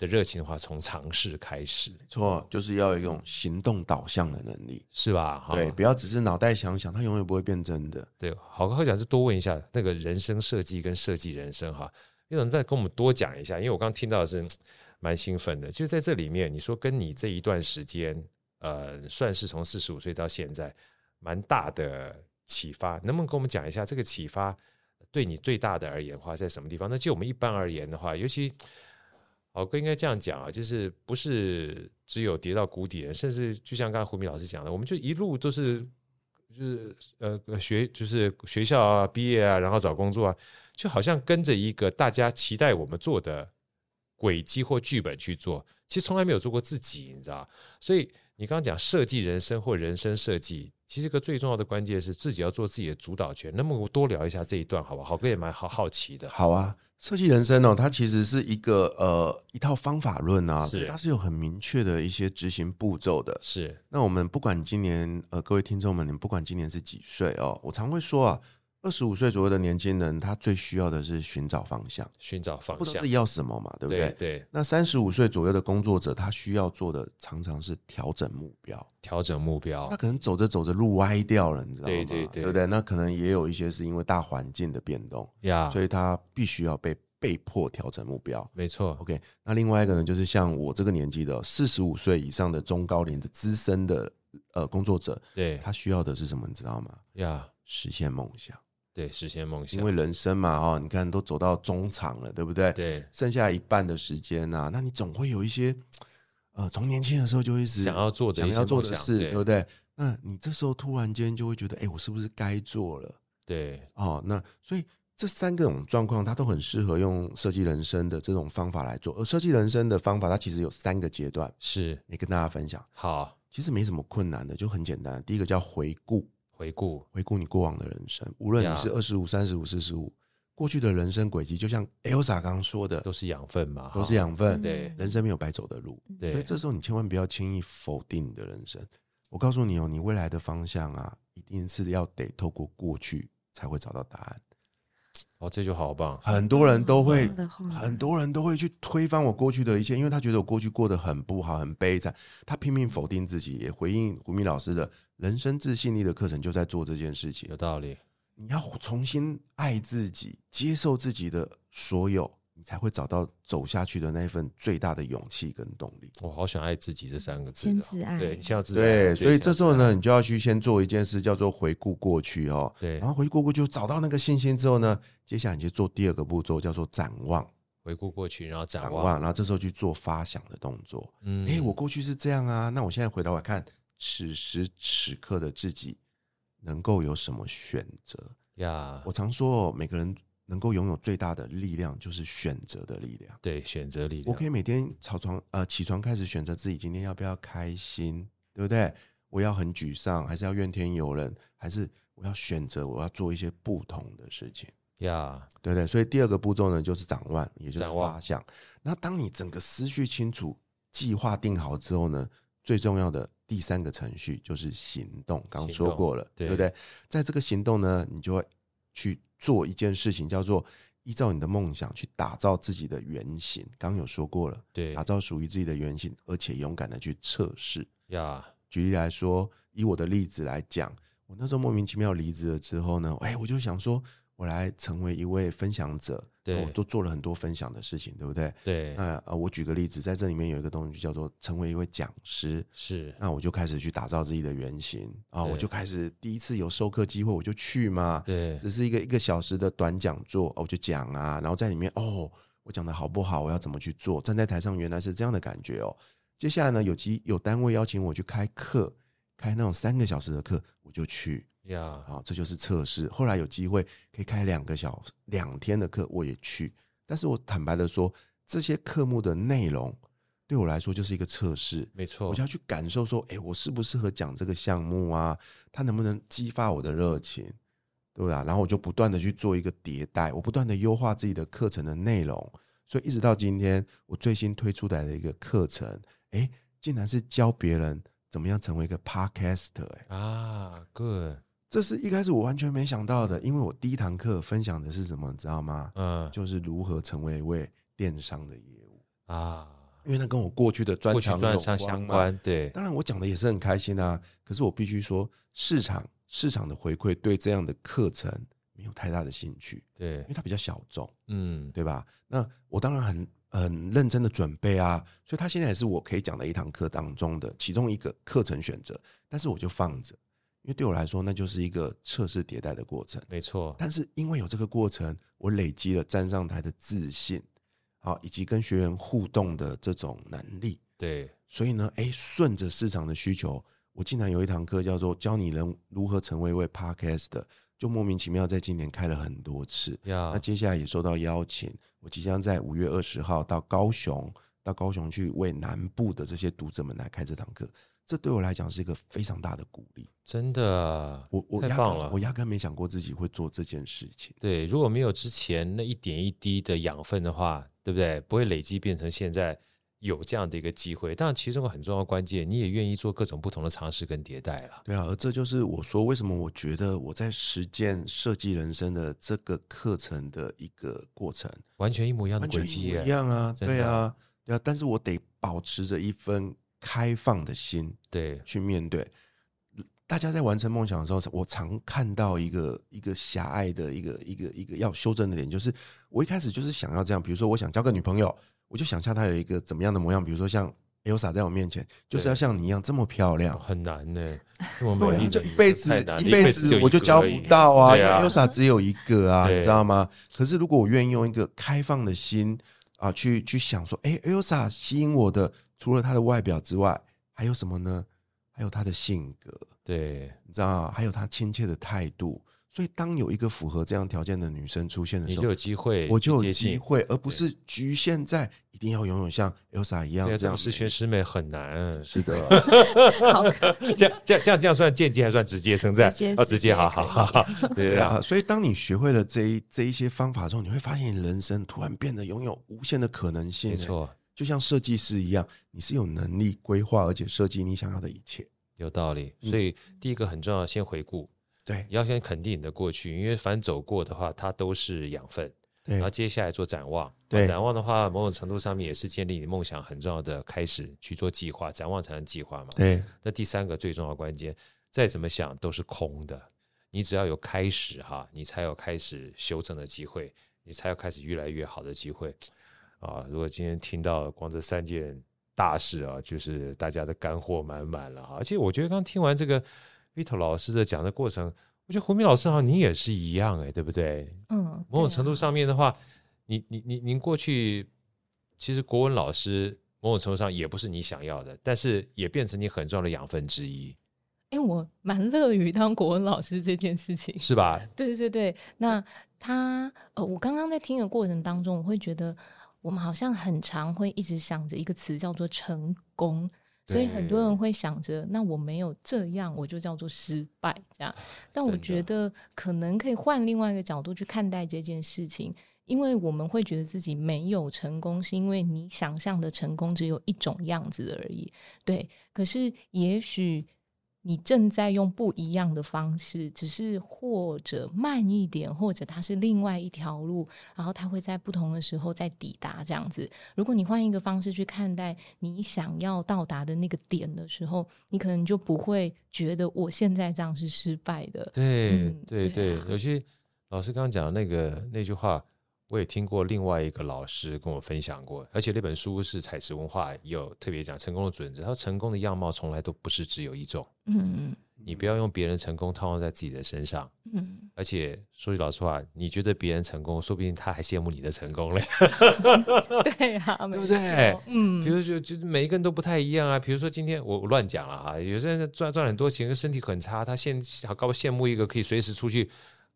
的热情的话，从尝试开始，没错，就是要有一种行动导向的能力，是吧？对，不要只是脑袋想想，它永远不会变真的。对，好哥，我想是多问一下那个人生设计跟设计人生哈，你能再跟我们多讲一下？因为我刚刚听到的是蛮兴奋的，就在这里面，你说跟你这一段时间，呃，算是从四十五岁到现在，蛮大的启发，能不能跟我们讲一下这个启发对你最大的而言的话在什么地方？那就我们一般而言的话，尤其。好哥应该这样讲啊，就是不是只有跌到谷底，甚至就像刚才胡明老师讲的，我们就一路都是就是呃学就是学校啊毕业啊，然后找工作啊，就好像跟着一个大家期待我们做的轨迹或剧本去做，其实从来没有做过自己，你知道？所以你刚刚讲设计人生或人生设计，其实个最重要的关键是自己要做自己的主导权。那么我多聊一下这一段，好吧？好哥也蛮好好奇的。好啊，设计人生哦，它其实是一个呃一套方法论啊，是它是有很明确的一些执行步骤的。是，那我们不管今年呃各位听众们，你们不管今年是几岁哦，我常会说啊。二十五岁左右的年轻人，他最需要的是寻找方向，寻找方向，不知道自己要什么嘛，对不对？对，对。那三十五岁左右的工作者，他需要做的常常是调整目标，调整目标。他可能走着走着路歪掉了，你知道吗？对对对，对不对？那可能也有一些是因为大环境的变动呀，所以他必须要被被迫调整目标。没错。OK，那另外一个呢，就是像我这个年纪的四十五岁以上的中高龄的资深的呃工作者，对，他需要的是什么？你知道吗？呀，实现梦想。对，实现梦想。因为人生嘛，哦，你看都走到中场了，对不对？对，剩下一半的时间呐、啊，那你总会有一些，呃，从年轻的时候就一直想要做的、想要做的事，对，对不对？那你这时候突然间就会觉得，哎，我是不是该做了？对，哦，那所以这三个种状况，它都很适合用设计人生的这种方法来做。而设计人生的方法，它其实有三个阶段，是，你跟大家分享。好，其实没什么困难的，就很简单。第一个叫回顾。回顾回顾你过往的人生，无论你是二十五、三十五、四十五，过去的人生轨迹，就像 Elsa 刚刚说的，都是养分嘛，都是养分。对，人生没有白走的路，对，所以这时候你千万不要轻易否定你的人生。我告诉你哦，你未来的方向啊，一定是要得透过过去才会找到答案。哦，这就好棒！很多人都会，很多人都会去推翻我过去的一切，因为他觉得我过去过得很不好、很悲惨，他拼命否定自己，也回应胡明老师的人生自信力的课程，就在做这件事情。有道理，你要重新爱自己，接受自己的所有。你才会找到走下去的那一份最大的勇气跟动力。我好想爱自己这三个字，先自爱，对，先要自爱。对，所以这时候呢，你就要去先做一件事，叫做回顾过去哦。对，然后回顾过去，找到那个信心之后呢，接下来你就做第二个步骤，叫做展望。回顾过去，然后展望，展望，然后这时候去做发想的动作。嗯，哎，我过去是这样啊，那我现在回头来看，此时此刻的自己能够有什么选择呀？我常说，每个人。能够拥有最大的力量，就是选择的力量。对，选择力量。我可以每天起床，呃，起床开始选择自己今天要不要开心，对不对？我要很沮丧，还是要怨天尤人，还是我要选择我要做一些不同的事情？呀.对对。所以第二个步骤呢，就是展望，也就是发想。那当你整个思绪清楚、计划定好之后呢，最重要的第三个程序就是行动。刚刚说过了，对，对不对？在这个行动呢，你就会去。做一件事情叫做依照你的梦想去打造自己的原型，刚刚有说过了，对，打造属于自己的原型，而且勇敢的去测试呀。举例来说，以我的例子来讲，我那时候莫名其妙离职了之后呢，哎，我就想说。我来成为一位分享者，对，我都做了很多分享的事情，对不对？对。那呃，我举个例子，在这里面有一个东西叫做成为一位讲师，是。那我就开始去打造自己的原型啊，我就开始第一次有授课机会，我就去嘛，对，只是一个一个小时的短讲座，我就讲啊，然后在里面哦，我讲的好不好？我要怎么去做？站在台上原来是这样的感觉哦。接下来呢，有机有单位邀请我去开课，开那种三个小时的课，我就去。呀，好，这就是测试。后来有机会可以开两个小时、两天的课，我也去。但是我坦白的说，这些课目的内容对我来说就是一个测试。没错，我就要去感受说，哎，我适不适合讲这个项目啊？它能不能激发我的热情，对吧？然后我就不断的去做一个迭代，我不断的优化自己的课程的内容。所以一直到今天，我最新推出来的一个课程，哎，竟然是教别人怎么样成为一个 podcaster。哎啊，good。这是一开始我完全没想到的，因为我第一堂课分享的是什么，你知道吗？嗯，就是如何成为一位电商的业务啊，因为那跟我过去的专长专长相关。对，当然我讲的也是很开心啊，可是我必须说，市场市场的回馈对这样的课程没有太大的兴趣，对，因为它比较小众，嗯，对吧？那我当然很很认真的准备啊，所以它现在也是我可以讲的一堂课当中的其中一个课程选择，但是我就放着。因为对我来说，那就是一个测试迭代的过程。没错，但是因为有这个过程，我累积了站上台的自信，好，以及跟学员互动的这种能力。对，所以呢，哎，顺着市场的需求，我竟然有一堂课叫做“教你人如何成为一位 Podcast”，就莫名其妙在今年开了很多次。那接下来也收到邀请，我即将在五月二十号到高雄，到高雄去为南部的这些读者们来开这堂课。这对我来讲是一个非常大的鼓励，真的，我我太棒了，我压根没想过自己会做这件事情。对，如果没有之前那一点一滴的养分的话，对不对？不会累积变成现在有这样的一个机会。当然，其中很重要的关键，你也愿意做各种不同的尝试跟迭代了。对啊，而这就是我说为什么我觉得我在实践设计人生的这个课程的一个过程，完全一模一样的轨迹，一样啊，对啊，对啊，但是我得保持着一份。开放的心，对，去面对。大家在完成梦想的时候，我常看到一个一个狭隘的一个一个一个要修正的点，就是我一开始就是想要这样，比如说我想交个女朋友，我就想象她有一个怎么样的模样，比如说像 Elsa 在我面前，就是要像你一样这么漂亮，很难呢、欸。对，就一辈子一辈子我就交不到啊，因为 Elsa 只有一个啊，你知道吗？可是如果我愿意用一个开放的心啊，去去想说，哎，Elsa 吸引我的。除了他的外表之外，还有什么呢？还有他的性格，对，你知道，还有他亲切的态度。所以，当有一个符合这样条件的女生出现的时候，你就有机会，我就有机会，而不是局限在一定要拥有像 Elsa 一样这样。十全十美很难，是的。[LAUGHS] 这样这样这样这样算间接还算直接称赞？哦，直接，好好好好。对啊，所以当你学会了这一这一些方法之后，你会发现你人生突然变得拥有无限的可能性。没错。就像设计师一样，你是有能力规划而且设计你想要的一切，有道理。所以第一个很重要，先回顾，对，你要先肯定你的过去，因为凡走过的话，它都是养分。对，然后接下来做展望，对，展望的话，某种程度上面也是建立你梦想很重要的开始，去做计划，展望才能计划嘛。对，那第三个最重要的关键，再怎么想都是空的，你只要有开始哈，你才有开始修正的机会，你才有开始越来越好的机会。啊，如果今天听到光这三件大事啊，就是大家的干货满满了啊！而且我觉得刚听完这个 Vito 老师的讲的过程，我觉得胡明老师好像你也是一样哎，对不对？嗯，某种程度上面的话，你你你您过去其实国文老师某种程度上也不是你想要的，但是也变成你很重要的养分之一。哎，我蛮乐于当国文老师这件事情，是吧？对对对，那他呃，我刚刚在听的过程当中，我会觉得。我们好像很常会一直想着一个词叫做成功，所以很多人会想着，那我没有这样，我就叫做失败这样。但我觉得可能可以换另外一个角度去看待这件事情，因为我们会觉得自己没有成功，是因为你想象的成功只有一种样子而已。对，可是也许。你正在用不一样的方式，只是或者慢一点，或者它是另外一条路，然后它会在不同的时候再抵达这样子。如果你换一个方式去看待你想要到达的那个点的时候，你可能就不会觉得我现在这样是失败的。对、嗯、对对，有些老师刚刚讲的那个那句话。我也听过另外一个老师跟我分享过，而且那本书是采石文化有特别讲成功的准则。他说，成功的样貌从来都不是只有一种。嗯，你不要用别人成功套用在自己的身上。嗯，而且说句老实话，你觉得别人成功，说不定他还羡慕你的成功嘞。[LAUGHS] 对啊，[LAUGHS] 对不对？嗯，比如说，就每一个人都不太一样啊。比如说今天我我乱讲了哈，有些人赚赚很多钱，身体很差，他羡好高羡慕一个可以随时出去。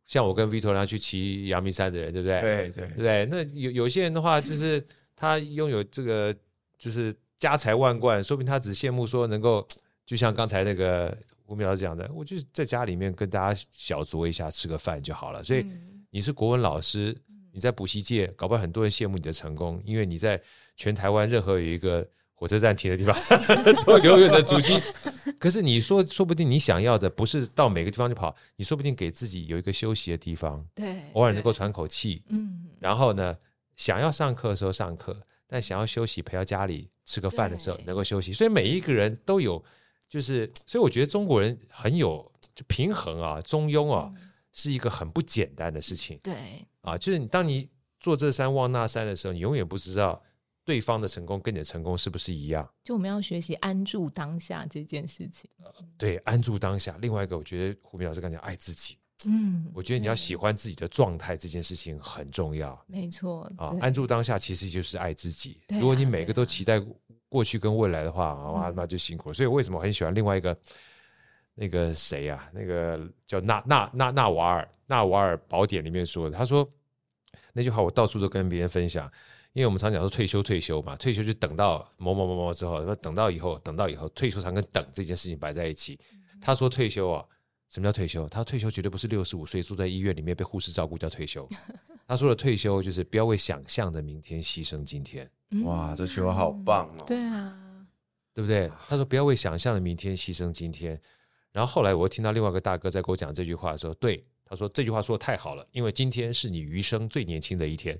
像我跟 Vito 去骑阳明山的人，对不对？对对对，那有有些人的话，就是他拥有这个，就是家财万贯，说不定他只羡慕说能够，就像刚才那个吴明老师讲的，我就是在家里面跟大家小酌一下，吃个饭就好了。所以你是国文老师，你在补习界，搞不好很多人羡慕你的成功，因为你在全台湾任何有一个。火车站停的地方 [LAUGHS] 都永远的足迹，可是你说，说不定你想要的不是到每个地方去跑，你说不定给自己有一个休息的地方，对，偶尔能够喘口气，嗯，然后呢，想要上课的时候上课，但想要休息陪到家里吃个饭的时候能够休息，所以每一个人都有，就是，所以我觉得中国人很有就平衡啊，中庸啊，是一个很不简单的事情，对，啊，就是你当你坐这山望那山的时候，你永远不知道。对方的成功跟你的成功是不是一样？就我们要学习安住当下这件事情。呃、对，安住当下。另外一个，我觉得胡明老师刚才讲爱自己。嗯，我觉得你要喜欢自己的状态，这件事情很重要。没错啊，安住当下其实就是爱自己。如果你每个都期待过去跟未来的话，哇、啊，那就辛苦了。所以为什么很喜欢另外一个那个谁呀、啊？那个叫纳纳纳纳瓦尔纳瓦尔宝典里面说的，他说那句话我到处都跟别人分享，因为我们常讲说退休退休嘛，退休就等到某某某某之后，等到以后，等到以后，退休常跟等这件事情摆在一起。他说退休啊，什么叫退休？他退休绝对不是六十五岁住在医院里面被护士照顾叫退休。[LAUGHS] 他说的退休就是不要为想象的明天牺牲今天。哇，这句话好棒哦！对啊，对不对？他说不要为想象的明天牺牲今天。然后后来我又听到另外一个大哥在跟我讲这句话的时候，对。他说这句话说的太好了，因为今天是你余生最年轻的一天。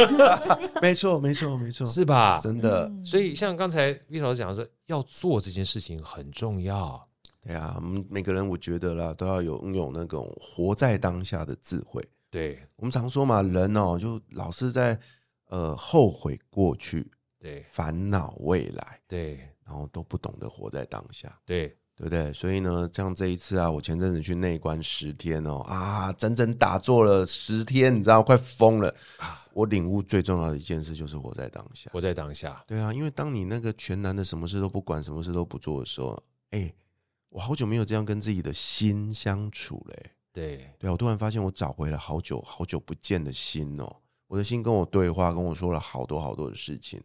[LAUGHS] 没错，没错，没错，是吧？真的。所以像刚才 Vito 老师讲的说，要做这件事情很重要。对啊，我们每个人我觉得啦，都要有拥有那种活在当下的智慧。对，我们常说嘛，人哦，就老是在呃后悔过去，对，烦恼未来，对，然后都不懂得活在当下，对。对不对？所以呢，像这一次啊，我前阵子去内观十天哦，啊，整整打坐了十天，你知道，快疯了啊！我领悟最重要的一件事就是活在当下，活在当下。对啊，因为当你那个全然的什么事都不管，什么事都不做的时候，哎，我好久没有这样跟自己的心相处嘞。对，对啊，我突然发现我找回了好久好久不见的心哦，我的心跟我对话，跟我说了好多好多的事情，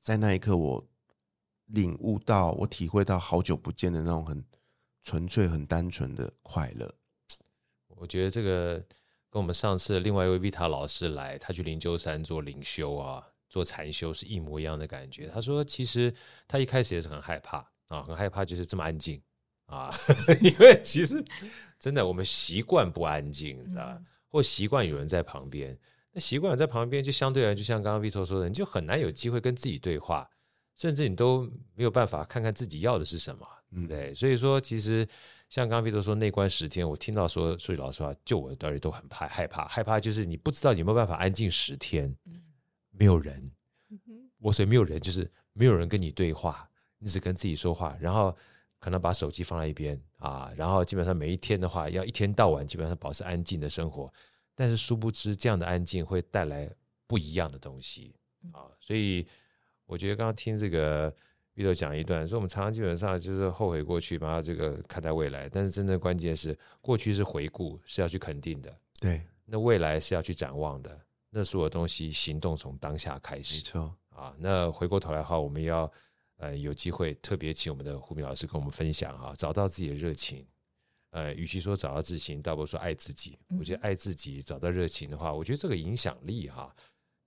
在那一刻我。领悟到，我体会到好久不见的那种很纯粹、很单纯的快乐。我觉得这个跟我们上次另外一位 Vita 老师来，他去灵鹫山做灵修啊，做禅修是一模一样的感觉。他说，其实他一开始也是很害怕啊，很害怕就是这么安静啊，[LAUGHS] 因为其实真的我们习惯不安静，你知道吧？或习惯有人在旁边，那习惯在旁边就相对来，就像刚刚 Vito 说的，你就很难有机会跟自己对话。甚至你都没有办法看看自己要的是什么，嗯，对，所以说其实像刚刚 Vito 说内观十天，我听到说说句老实话，就我的耳里都很怕害怕，害怕就是你不知道你有没有办法安静十天，没有人，我所以没有人就是没有人跟你对话，你只跟自己说话，然后可能把手机放在一边啊，然后基本上每一天的话要一天到晚基本上保持安静的生活，但是殊不知这样的安静会带来不一样的东西啊，所以。我觉得刚刚听这个 Vito 讲一段，说我们常常基本上就是后悔过去，把它这个看待未来。但是真正关键是，过去是回顾，是要去肯定的。对，那未来是要去展望的。那所有东西，行动从当下开始。没错啊。那回过头来的话，我们要呃有机会特别请我们的胡明老师跟我们分享哈，找到自己的热情。呃，与其说找到自信，倒不如说爱自己。我觉得爱自己，找到热情的话，我觉得这个影响力哈，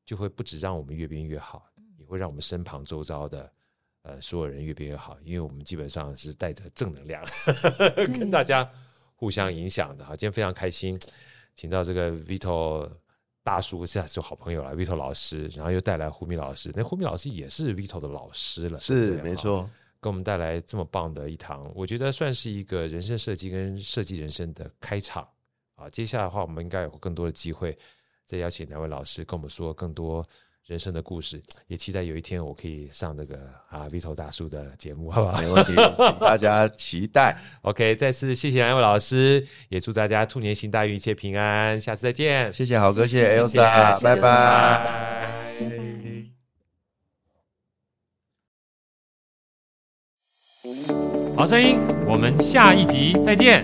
就会不止让我们越变越好。会让我们身旁周遭的呃所有人越变越好，因为我们基本上是带着正能量跟大家互相影响的。好，今天非常开心，请到这个 Vito 大叔，现在是好朋友了，Vito 老师，然后又带来胡明老师，那胡明老师也是 Vito 的老师了，是没错，给我们带来这么棒的一堂，我觉得算是一个人生设计跟设计人生的开场啊。接下来的话，我们应该有更多的机会再邀请两位老师跟我们说更多。人生的故事，也期待有一天我可以上那个啊 Vito 大叔的节目，好不好？没问题，请大家期待。[LAUGHS] OK，再次谢谢两位老师，也祝大家兔年行大运，一切平安。下次再见，谢谢豪哥，谢谢 Elsa，拜拜。好声音，我们下一集再见。